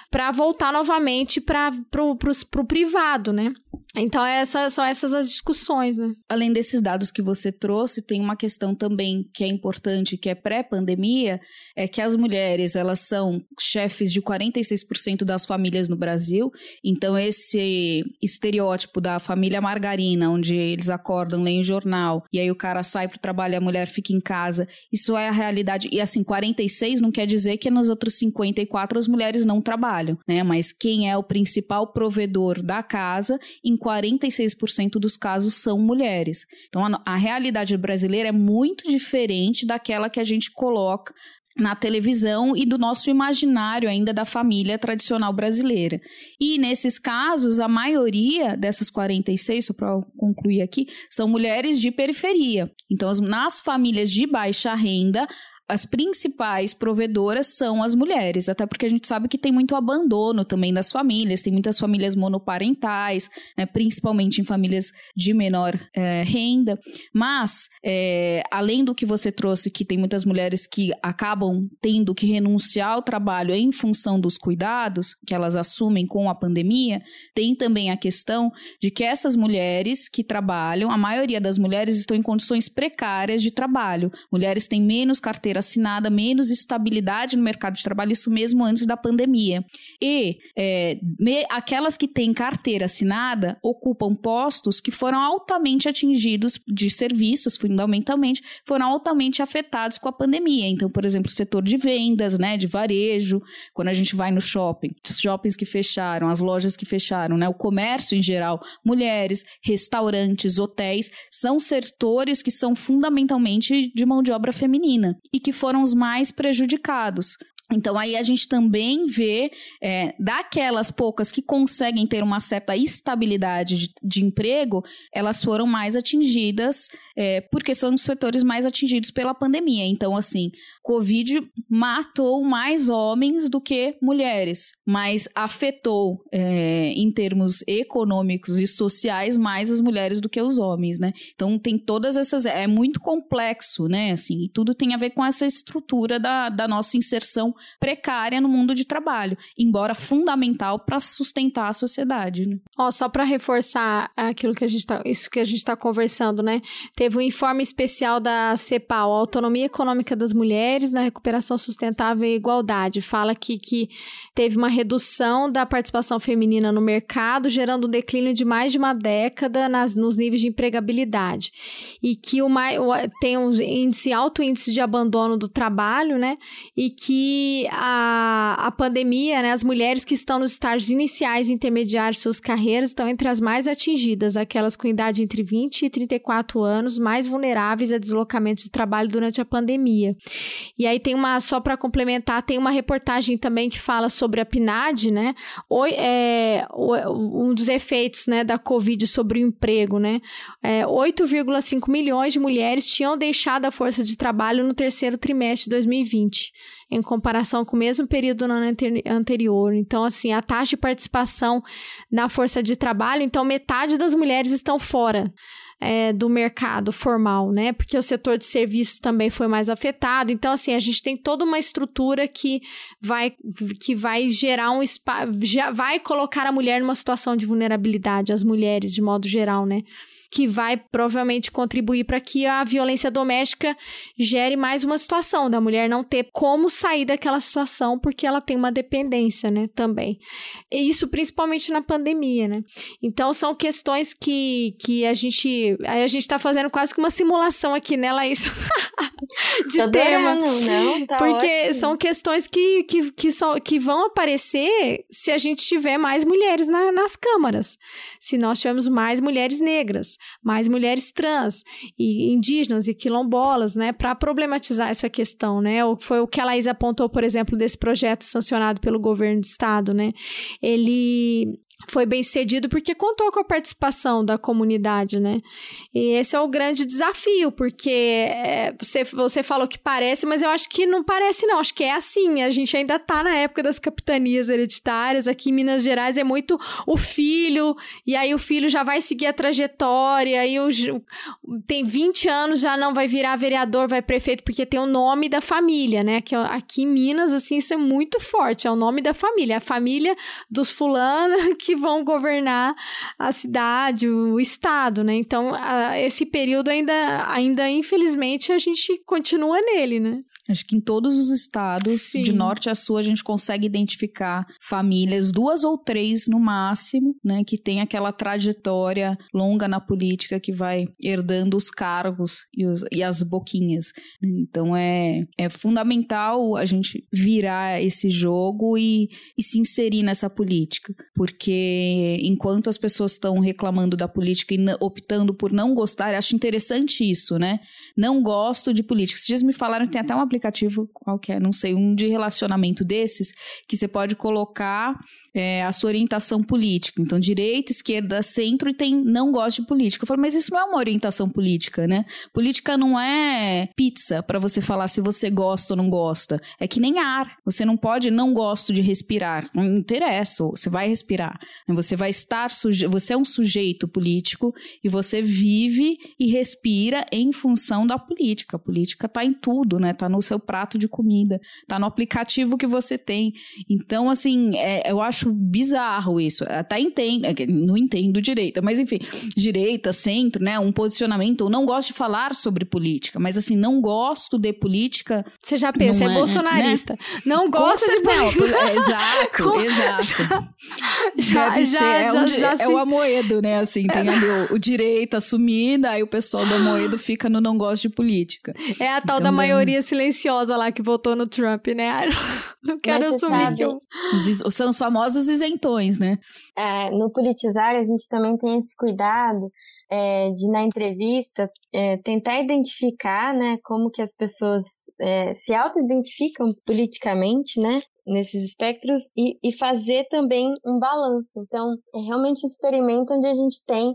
para voltar novamente para o privado, né? Então, essa, são essas as discussões, né? Além desses dados que você trouxe, tem uma questão também que é importante, que é pré-pandemia, é que as mulheres, elas são chefes de 46% das famílias no Brasil. Então, esse estereótipo da família margarina, onde eles acordam, leem jornal, e aí o cara sai pro trabalho e a mulher fica em casa, isso é a realidade. E assim, 46 não quer dizer que nos outros 54 as mulheres não trabalham, né? Mas quem é o principal provedor da casa, em 46% dos casos são mulheres. Então, a, a realidade brasileira é muito diferente daquela que a gente coloca na televisão e do nosso imaginário ainda da família tradicional brasileira. E nesses casos, a maioria dessas 46, só para concluir aqui, são mulheres de periferia. Então, nas famílias de baixa renda, as principais provedoras são as mulheres, até porque a gente sabe que tem muito abandono também das famílias, tem muitas famílias monoparentais, né, principalmente em famílias de menor é, renda. Mas, é, além do que você trouxe, que tem muitas mulheres que acabam tendo que renunciar ao trabalho em função dos cuidados que elas assumem com a pandemia, tem também a questão de que essas mulheres que trabalham, a maioria das mulheres estão em condições precárias de trabalho. Mulheres têm menos carteira assinada, menos estabilidade no mercado de trabalho, isso mesmo antes da pandemia. E é, me, aquelas que têm carteira assinada ocupam postos que foram altamente atingidos de serviços, fundamentalmente, foram altamente afetados com a pandemia. Então, por exemplo, o setor de vendas, né, de varejo, quando a gente vai no shopping, os shoppings que fecharam, as lojas que fecharam, né, o comércio em geral, mulheres, restaurantes, hotéis, são setores que são fundamentalmente de mão de obra feminina e que que foram os mais prejudicados. Então, aí a gente também vê é, daquelas poucas que conseguem ter uma certa estabilidade de, de emprego, elas foram mais atingidas, é, porque são os setores mais atingidos pela pandemia. Então, assim, Covid matou mais homens do que mulheres, mas afetou, é, em termos econômicos e sociais, mais as mulheres do que os homens, né? Então, tem todas essas. É muito complexo, né? Assim, e tudo tem a ver com essa estrutura da, da nossa inserção precária no mundo de trabalho, embora fundamental para sustentar a sociedade. Né? Ó, só para reforçar aquilo que a gente tá, isso que a gente está conversando, né? Teve um informe especial da CEPAL, Autonomia Econômica das Mulheres na Recuperação Sustentável e Igualdade. Fala aqui que teve uma redução da participação feminina no mercado, gerando um declínio de mais de uma década nas, nos níveis de empregabilidade. E que o, mais, tem um índice, alto índice de abandono do trabalho, né? E que a, a pandemia, né, as mulheres que estão nos estágios iniciais e intermediários de suas carreiras estão entre as mais atingidas, aquelas com idade entre 20 e 34 anos, mais vulneráveis a deslocamentos de trabalho durante a pandemia. E aí tem uma, só para complementar, tem uma reportagem também que fala sobre a PNAD, né? O, é, um dos efeitos né, da Covid sobre o emprego, né? É, 8,5 milhões de mulheres tinham deixado a força de trabalho no terceiro trimestre de 2020 em comparação com o mesmo período no ano anterior. Então, assim, a taxa de participação na força de trabalho, então metade das mulheres estão fora. É, do mercado formal, né? Porque o setor de serviços também foi mais afetado. Então, assim, a gente tem toda uma estrutura que vai, que vai gerar um espaço, vai colocar a mulher numa situação de vulnerabilidade, as mulheres de modo geral, né? Que vai provavelmente contribuir para que a violência doméstica gere mais uma situação da mulher não ter como sair daquela situação porque ela tem uma dependência, né, também. E isso principalmente na pandemia, né? Então são questões que, que a gente a gente está fazendo quase que uma simulação aqui, né, Laís? de Tô tema. não, tá porque ótimo. são questões que, que, que, só, que vão aparecer se a gente tiver mais mulheres na, nas câmaras, se nós tivermos mais mulheres negras, mais mulheres trans e indígenas e quilombolas, né, para problematizar essa questão, né? Foi o que a Laís apontou, por exemplo, desse projeto sancionado pelo governo do estado, né? Ele foi bem sucedido porque contou com a participação da comunidade, né? E esse é o grande desafio, porque é, você, você falou que parece, mas eu acho que não parece, não. Acho que é assim. A gente ainda tá na época das capitanias hereditárias. Aqui em Minas Gerais é muito o filho, e aí o filho já vai seguir a trajetória, e o, tem 20 anos já não vai virar vereador, vai prefeito, porque tem o nome da família, né? Que aqui em Minas, assim, isso é muito forte, é o nome da família. A família dos fulanos que que vão governar a cidade, o estado, né? Então, a, esse período ainda, ainda, infelizmente, a gente continua nele, né? Acho que em todos os estados, Sim. de norte a sul, a gente consegue identificar famílias, duas ou três no máximo, né, que tem aquela trajetória longa na política que vai herdando os cargos e, os, e as boquinhas. Então é, é fundamental a gente virar esse jogo e, e se inserir nessa política, porque enquanto as pessoas estão reclamando da política e optando por não gostar, acho interessante isso, né? Não gosto de política. Esses dias me falaram que tem até uma aplicativo qualquer, não sei, um de relacionamento desses, que você pode colocar é, a sua orientação política. Então, direita, esquerda, centro e tem não gosta de política. Eu falo, mas isso não é uma orientação política, né? Política não é pizza para você falar se você gosta ou não gosta. É que nem ar. Você não pode não gosto de respirar. Não interessa, você vai respirar. Você vai estar você é um sujeito político e você vive e respira em função da política. A política tá em tudo, né? Tá no seu prato de comida, tá no aplicativo que você tem. Então, assim, é, eu acho bizarro isso. Até entendo, é não entendo direita, mas enfim, direita, centro, né? Um posicionamento. Eu não gosto de falar sobre política, mas assim, não gosto de política. Você já pensa, é, é, bolsonarista. Né? Não gosta de política. É, exato, Com... exato. já, Deve já, ser, é, já, um, já, é o Amoedo, né? Assim, tem ali o, o direito assumida, aí o pessoal do Amoedo fica no não gosto de política. É a tal da maioria silenciosa lá que votou no Trump, né? Não quero assumir que eu... Os, são os famosos isentões, né? É, no politizar, a gente também tem esse cuidado é, de, na entrevista, é, tentar identificar, né, como que as pessoas é, se auto-identificam politicamente, né? Nesses espectros e, e fazer também um balanço. Então, é realmente um experimento onde a gente tem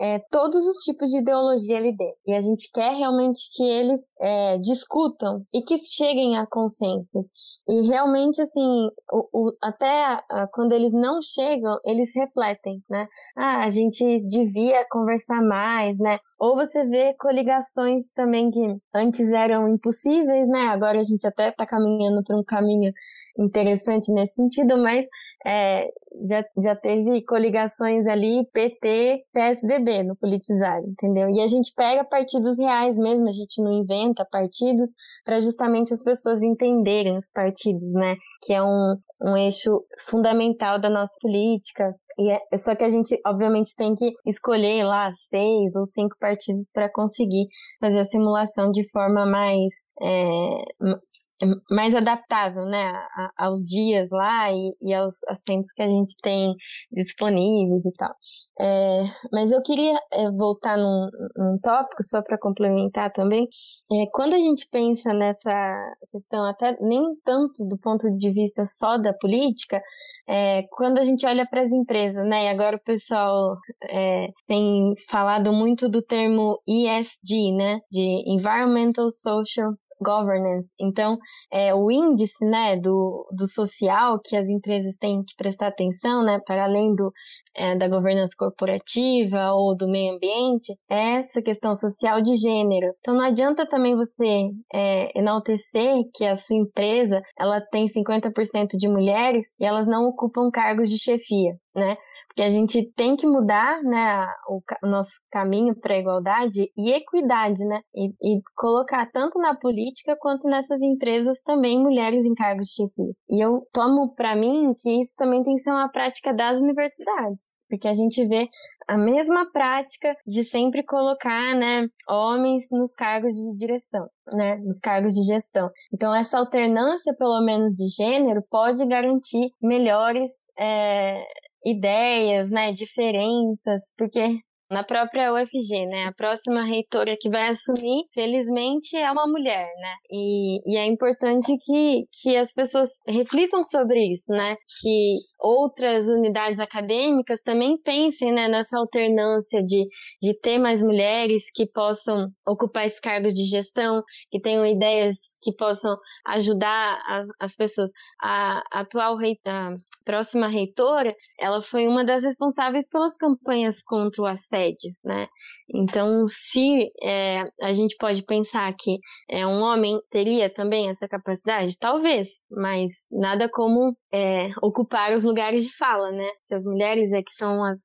é, todos os tipos de ideologia ali dentro. E a gente quer realmente que eles é, discutam e que cheguem a consensos. E realmente, assim, o, o, até a, quando eles não chegam, eles refletem, né? Ah, a gente devia conversar mais, né? Ou você vê coligações também que antes eram impossíveis, né? Agora a gente até está caminhando para um caminho interessante nesse sentido, mas é, já, já teve coligações ali PT, PSDB no politizar, entendeu? E a gente pega partidos reais mesmo, a gente não inventa partidos para justamente as pessoas entenderem os partidos, né? Que é um, um eixo fundamental da nossa política. E é, só que a gente, obviamente, tem que escolher lá seis ou cinco partidos para conseguir fazer a simulação de forma mais é, é mais adaptável, né, aos dias lá e, e, aos assentos que a gente tem disponíveis e tal. É, mas eu queria é, voltar num, num, tópico só para complementar também. É, quando a gente pensa nessa questão, até nem tanto do ponto de vista só da política, é, quando a gente olha para as empresas, né? E agora o pessoal é, tem falado muito do termo ESG, né? De Environmental Social governance. Então, é, o índice né, do, do social que as empresas têm que prestar atenção, né, para além do, é, da governança corporativa ou do meio ambiente, é essa questão social de gênero. Então, não adianta também você é, enaltecer que a sua empresa ela tem 50% de mulheres e elas não ocupam cargos de chefia, né? que a gente tem que mudar né, o, o nosso caminho para a igualdade e equidade, né? E, e, colocar tanto na política quanto nessas empresas também mulheres em cargos de chefia. E eu tomo para mim que isso também tem que ser uma prática das universidades porque a gente vê a mesma prática de sempre colocar, né, homens nos cargos de direção, né, nos cargos de gestão. Então essa alternância, pelo menos de gênero, pode garantir melhores é, ideias, né, diferenças, porque na própria UFG, né? A próxima reitora que vai assumir, felizmente, é uma mulher, né? E, e, é importante que, que as pessoas reflitam sobre isso, né? Que outras unidades acadêmicas também pensem né, nessa alternância de, de ter mais mulheres que possam ocupar esse cargo de gestão, que tenham ideias que possam ajudar a, as pessoas. A, a atual reitora, a próxima reitora, ela foi uma das responsáveis pelas campanhas contra o assédio assédio, né? Então, se é, a gente pode pensar que é, um homem teria também essa capacidade, talvez, mas nada como é, ocupar os lugares de fala, né? Se as mulheres é que são as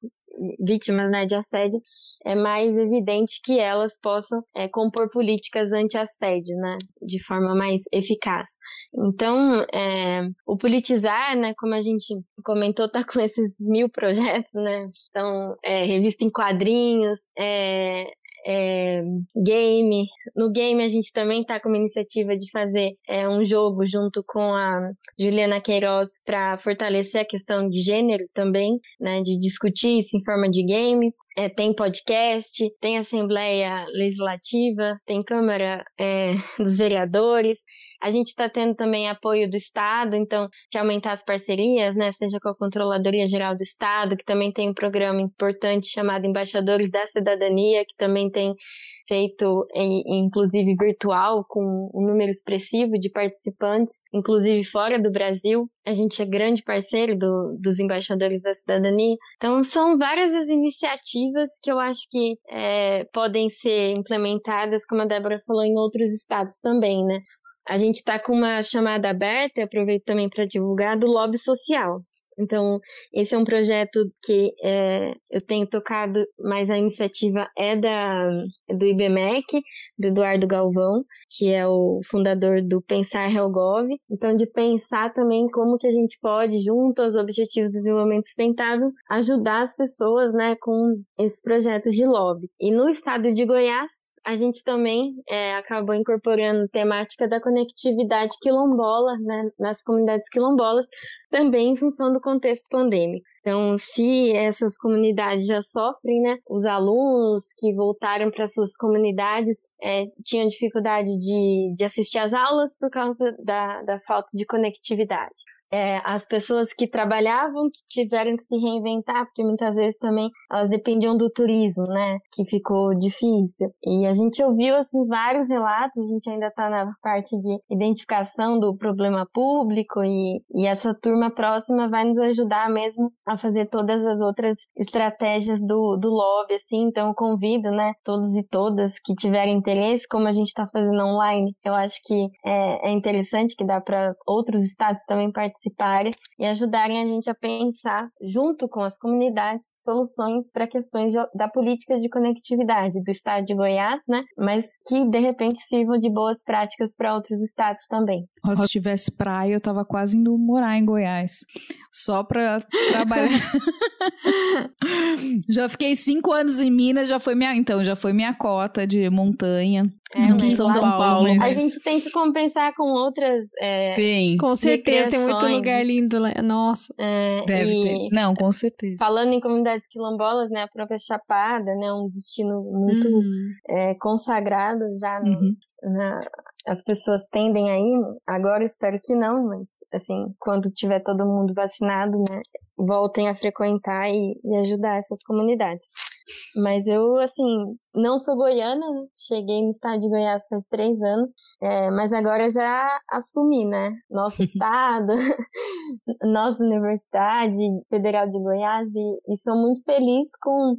vítimas né, de assédio, é mais evidente que elas possam é, compor políticas anti-assédio, né? De forma mais eficaz. Então, é, o politizar, né, como a gente comentou, tá com esses mil projetos, né? Então, é, revista em quadrinhos, é, é, game. No game a gente também está com uma iniciativa de fazer é, um jogo junto com a Juliana Queiroz para fortalecer a questão de gênero também, né, de discutir isso em forma de game. É, tem podcast, tem Assembleia Legislativa, tem Câmara é, dos Vereadores. A gente está tendo também apoio do Estado, então, de aumentar as parcerias, né, seja com a Controladoria Geral do Estado, que também tem um programa importante chamado Embaixadores da Cidadania, que também tem feito, inclusive virtual, com um número expressivo de participantes, inclusive fora do Brasil. A gente é grande parceiro do, dos embaixadores da cidadania. Então, são várias as iniciativas que eu acho que é, podem ser implementadas, como a Débora falou, em outros estados também, né? A gente está com uma chamada aberta, aproveito também para divulgar, do lobby social. Então, esse é um projeto que é, eu tenho tocado, mas a iniciativa é da, do IBMEC, do Eduardo Galvão, que é o fundador do Pensar Helgov. Então, de pensar também como que a gente pode, junto aos Objetivos de Desenvolvimento Sustentável, ajudar as pessoas né, com esses projetos de lobby. E no estado de Goiás, a gente também é, acabou incorporando temática da conectividade quilombola né, nas comunidades quilombolas, também em função do contexto pandêmico. Então, se essas comunidades já sofrem, né, os alunos que voltaram para suas comunidades é, tinham dificuldade de, de assistir às aulas por causa da, da falta de conectividade é, as pessoas que trabalhavam que tiveram que se reinventar, porque muitas vezes também elas dependiam do turismo, né? Que ficou difícil. E a gente ouviu, assim, vários relatos, a gente ainda está na parte de identificação do problema público e, e essa turma próxima vai nos ajudar mesmo a fazer todas as outras estratégias do, do lobby, assim. Então, eu convido, né, todos e todas que tiverem interesse, como a gente está fazendo online, eu acho que é, é interessante que dá para outros estados também participarem participarem e ajudarem a gente a pensar, junto com as comunidades, soluções para questões de, da política de conectividade do estado de Goiás, né? Mas que de repente sirvam de boas práticas para outros estados também. Se tivesse praia, eu tava quase indo morar em Goiás, só para trabalhar. já fiquei cinco anos em Minas, já foi minha, então já foi minha cota de montanha. É, aqui em São, São Paulo. Mas... A gente tem que compensar com outras. É, tem. Com certeza, tem muito lugar lindo lá. Nossa. É, Deve e... ter. Não, com certeza. Falando em comunidades quilombolas, né? A própria Chapada, né? Um destino muito uhum. é, consagrado já no, uhum. na, as pessoas tendem aí, agora espero que não, mas assim, quando tiver todo mundo vacinado, né, voltem a frequentar e, e ajudar essas comunidades. Mas eu, assim, não sou goiana, cheguei no estado de Goiás faz três anos, é, mas agora já assumi, né? Nosso estado, nossa Universidade Federal de Goiás, e, e sou muito feliz com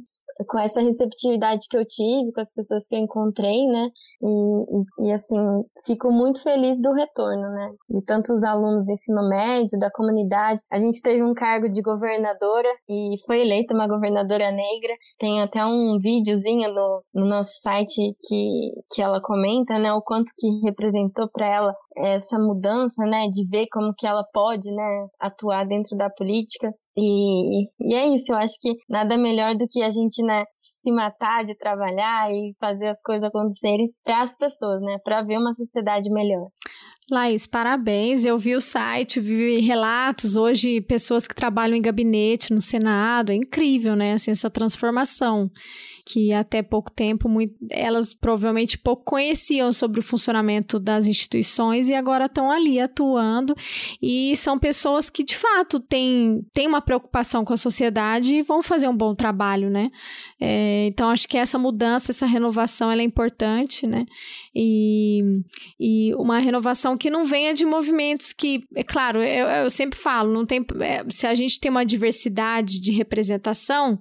com essa receptividade que eu tive, com as pessoas que eu encontrei, né? E, e, e, assim, fico muito feliz do retorno, né? De tantos alunos do ensino médio, da comunidade. A gente teve um cargo de governadora e foi eleita uma governadora negra. Tem até um videozinho no, no nosso site que, que ela comenta, né? O quanto que representou para ela essa mudança, né? De ver como que ela pode, né? Atuar dentro da política. E, e é isso, eu acho que nada melhor do que a gente, né, se matar de trabalhar e fazer as coisas acontecerem para as pessoas, né, para ver uma sociedade melhor. Laís, parabéns. Eu vi o site, vi relatos hoje, pessoas que trabalham em gabinete no Senado. É incrível, né? Assim, essa transformação que até pouco tempo muito, elas provavelmente pouco conheciam sobre o funcionamento das instituições e agora estão ali atuando e são pessoas que de fato têm, têm uma preocupação com a sociedade e vão fazer um bom trabalho, né? É, então acho que essa mudança, essa renovação ela é importante, né? E, e uma renovação que não venha de movimentos que, é claro, eu, eu sempre falo, não tem, é, se a gente tem uma diversidade de representação,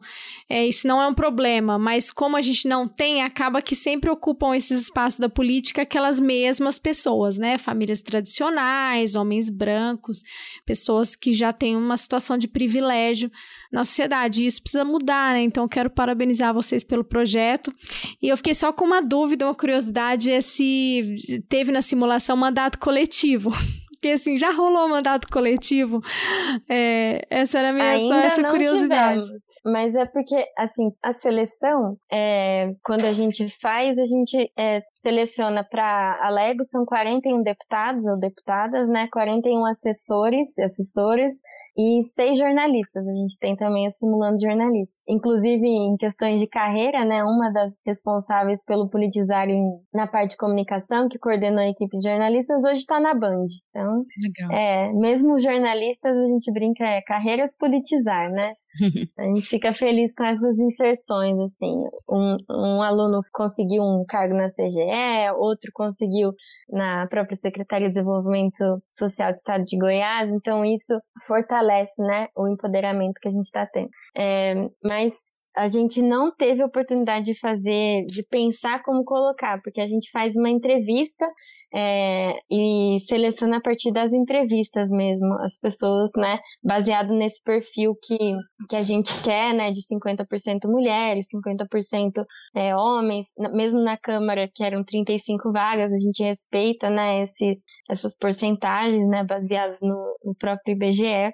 é, isso não é um problema, mas como a gente não tem, acaba que sempre ocupam esses espaços da política aquelas mesmas pessoas, né? Famílias tradicionais, homens brancos, pessoas que já têm uma situação de privilégio na sociedade. E isso precisa mudar, né? Então, quero parabenizar vocês pelo projeto. E eu fiquei só com uma dúvida, uma curiosidade, é se teve na simulação mandato coletivo. Porque, assim, já rolou mandato coletivo. É, essa era a minha, Ainda só essa curiosidade. Tivemos. Mas é porque, assim, a seleção, é, quando a gente faz, a gente é, seleciona para Alego, são 41 deputados ou deputadas, né? 41 assessores, assessores e seis jornalistas. A gente tem também a simulando jornalistas. Inclusive, em questões de carreira, né? Uma das responsáveis pelo politizar na parte de comunicação, que coordenou a equipe de jornalistas, hoje está na Band. Então, Legal. é, mesmo jornalistas, a gente brinca, é carreiras politizar, né? a gente fica feliz com essas inserções, assim. Um, um aluno conseguiu um cargo na CGE, outro conseguiu na própria Secretaria de Desenvolvimento Social do Estado de Goiás, então isso fortalece, né, o empoderamento que a gente está tendo. É, mas a gente não teve oportunidade de fazer, de pensar como colocar, porque a gente faz uma entrevista é, e seleciona a partir das entrevistas mesmo, as pessoas, né, baseado nesse perfil que, que a gente quer, né, de 50% mulheres, 50% é, homens, mesmo na Câmara, que eram 35 vagas, a gente respeita, né, esses, essas porcentagens, né, baseadas no, no próprio IBGE,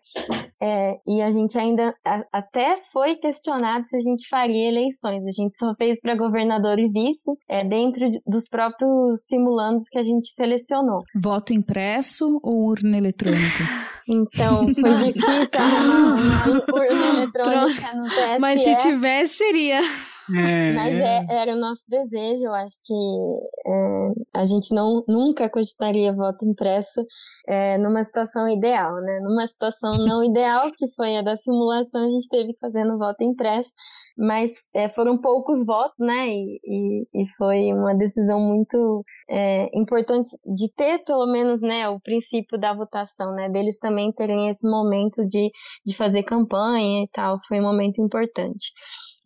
é, e a gente ainda a, até foi questionado se a faria eleições. A gente só fez para governador e vice, é, dentro de, dos próprios simulandos que a gente selecionou. Voto impresso ou urna eletrônica? Então, foi difícil arrumar uma urna eletrônica no TSE. Mas se tivesse, seria. É, Mas é, era o nosso desejo, eu acho que é, a gente não, nunca cogitaria voto impresso é, numa situação ideal, né? Numa situação não ideal, que foi a da simulação, a gente teve que fazer no voto impresso, mas é, foram poucos votos, né? E, e, e foi uma decisão muito é, importante de ter, pelo menos, né, o princípio da votação, né? Deles também terem esse momento de, de fazer campanha e tal, foi um momento importante.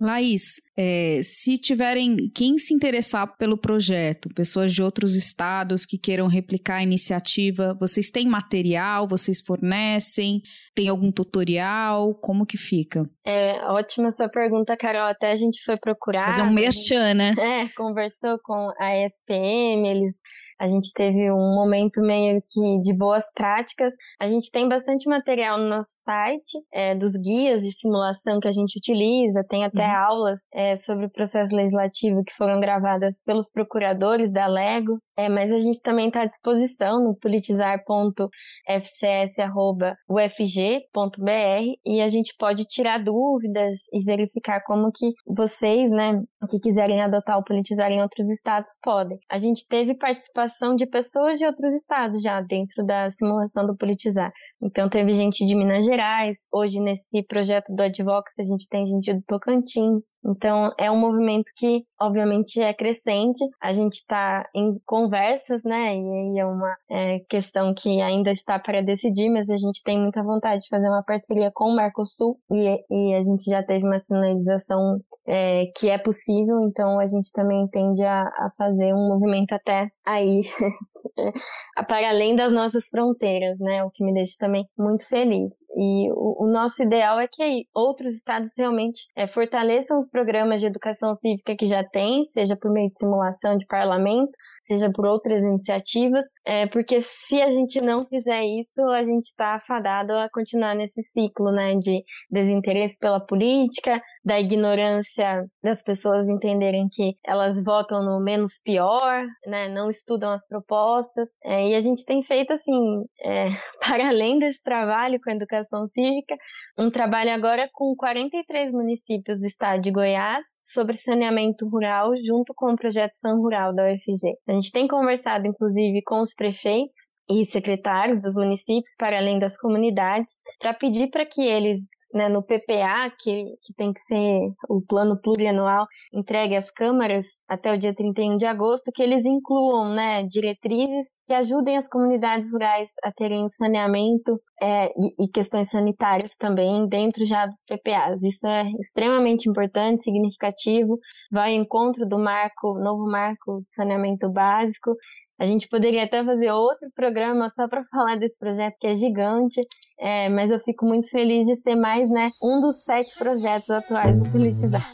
Laís, é, se tiverem quem se interessar pelo projeto, pessoas de outros estados que queiram replicar a iniciativa, vocês têm material, vocês fornecem, tem algum tutorial, como que fica? É ótima sua pergunta, Carol. Até a gente foi procurar. Fazer um merchan, né? É, conversou com a SPM, eles a gente teve um momento meio que de boas práticas. A gente tem bastante material no nosso site, é, dos guias de simulação que a gente utiliza, tem até uhum. aulas é, sobre o processo legislativo que foram gravadas pelos procuradores da Lego. É, mas a gente também está à disposição no politizar.fcs.ufg.br e a gente pode tirar dúvidas e verificar como que vocês, né, que quiserem adotar o politizar em outros estados, podem. A gente teve participação de pessoas de outros estados já dentro da simulação do politizar. Então teve gente de Minas Gerais, hoje nesse projeto do Advocacy a gente tem gente do Tocantins. Então é um movimento que obviamente é crescente. A gente está em conversas, né? E aí é uma é, questão que ainda está para decidir, mas a gente tem muita vontade de fazer uma parceria com o Mercosul e, e a gente já teve uma sinalização é, que é possível, então a gente também tende a, a fazer um movimento até aí, para além das nossas fronteiras, né? O que me deixa também muito feliz. E o, o nosso ideal é que outros estados realmente é, fortaleçam os programas de educação cívica que já tem, seja por meio de simulação de parlamento, seja por outras iniciativas, é, porque se a gente não fizer isso, a gente está afadado a continuar nesse ciclo, né? De desinteresse pela política, da ignorância das pessoas entenderem que elas votam no menos pior, né? Não estudam as propostas. É, e a gente tem feito, assim, é, para além desse trabalho com a educação cívica, um trabalho agora com 43 municípios do estado de Goiás sobre saneamento rural junto com o projeto São Rural da UFG. A gente tem conversado, inclusive, com os prefeitos e secretários dos municípios, para além das comunidades, para pedir para que eles né, no PPA, que, que tem que ser o plano plurianual entregue às câmaras até o dia 31 de agosto, que eles incluam né, diretrizes que ajudem as comunidades rurais a terem saneamento é, e, e, questões sanitárias também dentro já dos PPAs. Isso é extremamente importante, significativo, vai ao encontro do marco, novo marco de saneamento básico a gente poderia até fazer outro programa só para falar desse projeto que é gigante, é, mas eu fico muito feliz de ser mais né, um dos sete projetos atuais do Politizar.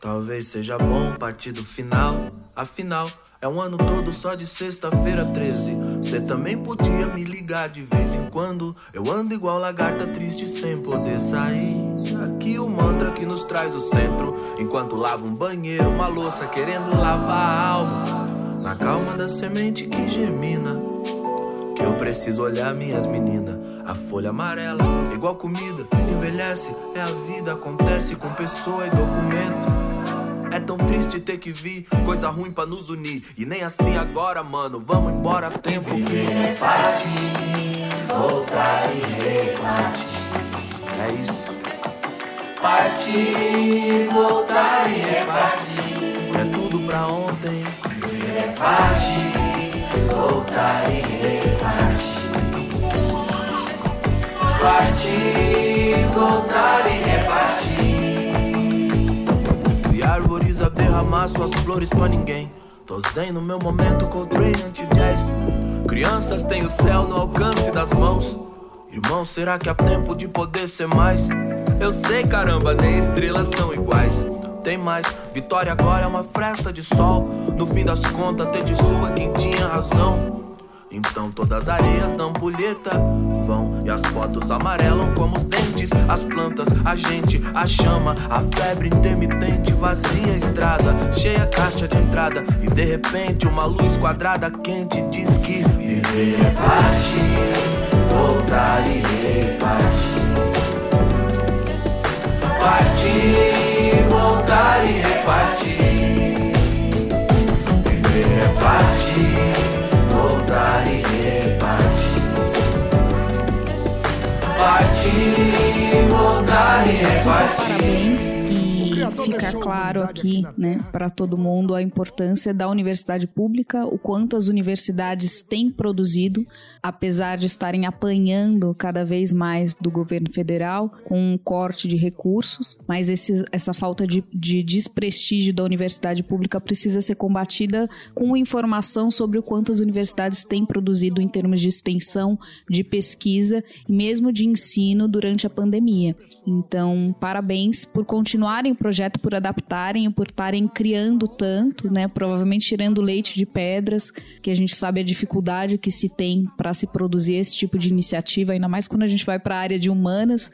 Talvez seja bom partir do final, afinal é um ano todo só de sexta-feira 13. Cê também podia me ligar de vez em quando. Eu ando igual lagarta triste sem poder sair. Aqui o mantra que nos traz o centro. Enquanto lavo um banheiro, uma louça querendo lavar a alma. Na calma da semente que germina. Que eu preciso olhar minhas meninas. A folha amarela, igual comida, envelhece. É a vida, acontece com pessoa e documento. É tão triste ter que vir, coisa ruim pra nos unir. E nem assim agora, mano, vamos embora, tempo Viver é partir, voltar e repartir. É isso. Partir, voltar e repartir. É tudo pra ontem. Viver é partir, voltar e repartir. Partir, voltar e repartir derramar suas flores pra ninguém. Tô zen no meu momento Coltrane anti-jazz. Crianças têm o céu no alcance das mãos. Irmão, será que há tempo de poder ser mais? Eu sei, caramba, nem estrelas são iguais. Tem mais, vitória agora é uma fresta de sol. No fim das contas, ter de sua quem tinha razão. Então todas as areias dão pulheta vão e as fotos amarelam como os dentes, as plantas, a gente, a chama, a febre intermitente, vazia a estrada, cheia a caixa de entrada e de repente uma luz quadrada quente diz que viver é partir, voltar e repartir. Partir, voltar e repartir. Viver é partir voltar e repartir. Partir, voltar e repartir. Parabéns ficar claro aqui, né, para todo mundo a importância da universidade pública, o quanto as universidades têm produzido, apesar de estarem apanhando cada vez mais do governo federal com um corte de recursos, mas esse, essa falta de, de desprestígio da universidade pública precisa ser combatida com informação sobre o quanto as universidades têm produzido em termos de extensão, de pesquisa e mesmo de ensino durante a pandemia. Então, parabéns por continuarem o por adaptarem por estarem criando tanto, né? Provavelmente tirando leite de pedras, que a gente sabe a dificuldade que se tem para se produzir esse tipo de iniciativa, ainda mais quando a gente vai para a área de humanas,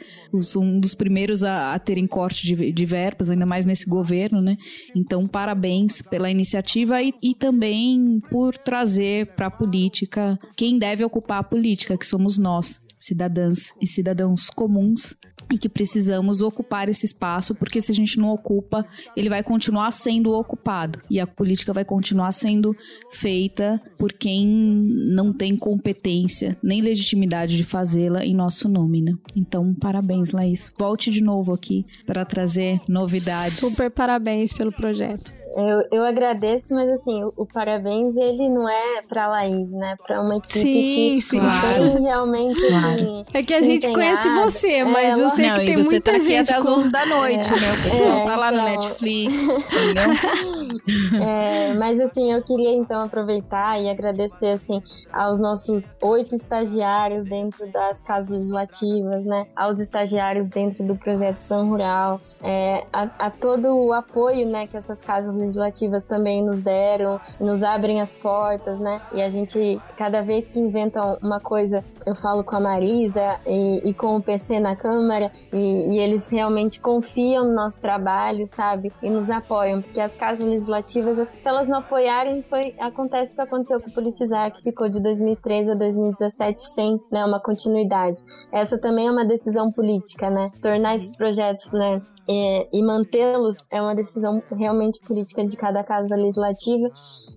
um dos primeiros a, a terem corte de, de, verbas, ainda mais nesse governo, né? Então, parabéns pela iniciativa e, e também por trazer para a política quem deve ocupar a política, que somos nós, cidadãs e cidadãos comuns e que precisamos ocupar esse espaço, porque se a gente não ocupa, ele vai continuar sendo ocupado e a política vai continuar sendo feita por quem não tem competência nem legitimidade de fazê-la em nosso nome, né? Então, parabéns, Laís. Volte de novo aqui para trazer novidades. Super parabéns pelo projeto. Eu, eu agradeço, mas assim, o, o parabéns ele não é pra Laís, né? Pra uma equipe sim, que sim, claro. tem realmente claro. assim, É que a gente conhece você, é, mas é, eu sei não, que tem muita tá gente até as 11 da noite, é. né? O pessoal é, tá lá então... no Netflix, é, mas assim, eu queria então aproveitar e agradecer assim aos nossos oito estagiários dentro das casas legislativas, né? Aos estagiários dentro do projeto São Rural, é, a, a todo o apoio, né, que essas casas legislativas também nos deram, nos abrem as portas, né? E a gente, cada vez que inventam uma coisa, eu falo com a Marisa e, e com o PC na Câmara, e, e, eles realmente confiam no nosso trabalho, sabe? E nos apoiam, porque as casas legislativas, se elas não apoiarem, foi, acontece o que aconteceu com o Politizar, que ficou de 2013 a 2017 sem né, uma continuidade. Essa também é uma decisão política, né? Tornar esses projetos né, é, e mantê-los é uma decisão realmente política de cada casa legislativa.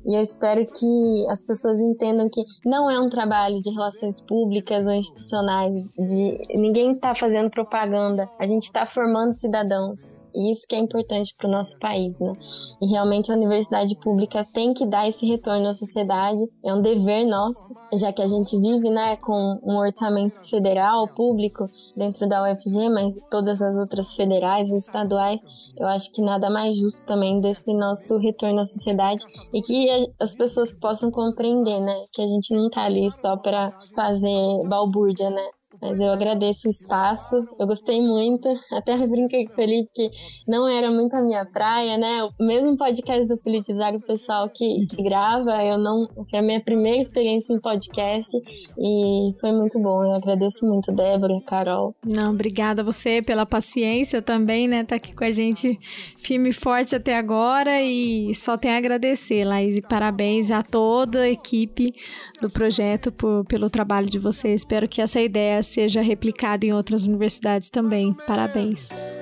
E eu espero que as pessoas entendam que não é um trabalho de relações públicas ou institucionais, de ninguém está fazendo propaganda. A gente está formando cidadãos e isso que é importante para o nosso país, né? E realmente a universidade pública tem que dar esse retorno à sociedade, é um dever nosso, já que a gente vive, né, com um orçamento federal, público, dentro da UFG, mas todas as outras federais e estaduais, eu acho que nada mais justo também desse nosso retorno à sociedade e que as pessoas possam compreender, né, que a gente não tá ali só para fazer balbúrdia, né? Mas eu agradeço o espaço, eu gostei muito. Até brinquei com o Felipe que não era muito a minha praia, né? O mesmo podcast do Politizar, o pessoal que, que grava, eu não. Foi a minha primeira experiência em podcast e foi muito bom. Eu agradeço muito, Débora, Carol. Não, obrigada a você pela paciência também, né? Tá aqui com a gente firme e forte até agora e só tenho a agradecer, Laís, e parabéns a toda a equipe do projeto por, pelo trabalho de vocês. Espero que essa ideia seja replicada em outras universidades também. Parabéns. É.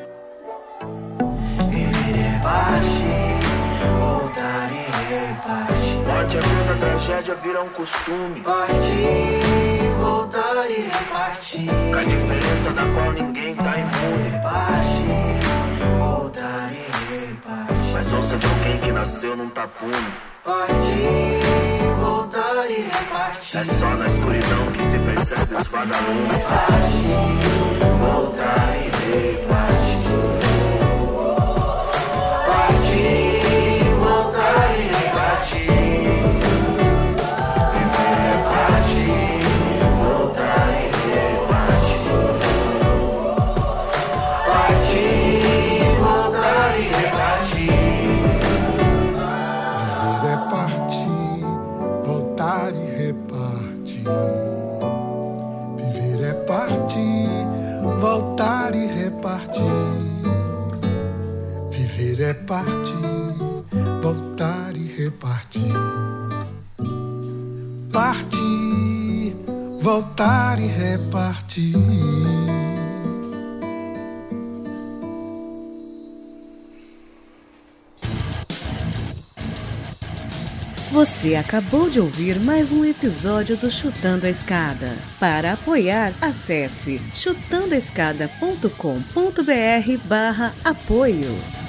Morte é quando a tragédia um costume. Partir, voltar e repartir. A diferença da qual ninguém tá imune. Partir, voltar e repartir. Mas ouça de alguém que nasceu num tapume. Partir, voltar e repartir. É só na escuridão que se percebe os vagalumes. Partir, voltar e repartir. Partir, voltar e repartir. Partir, voltar e repartir. Você acabou de ouvir mais um episódio do Chutando a Escada. Para apoiar, acesse chutandoaescada.com.br barra apoio.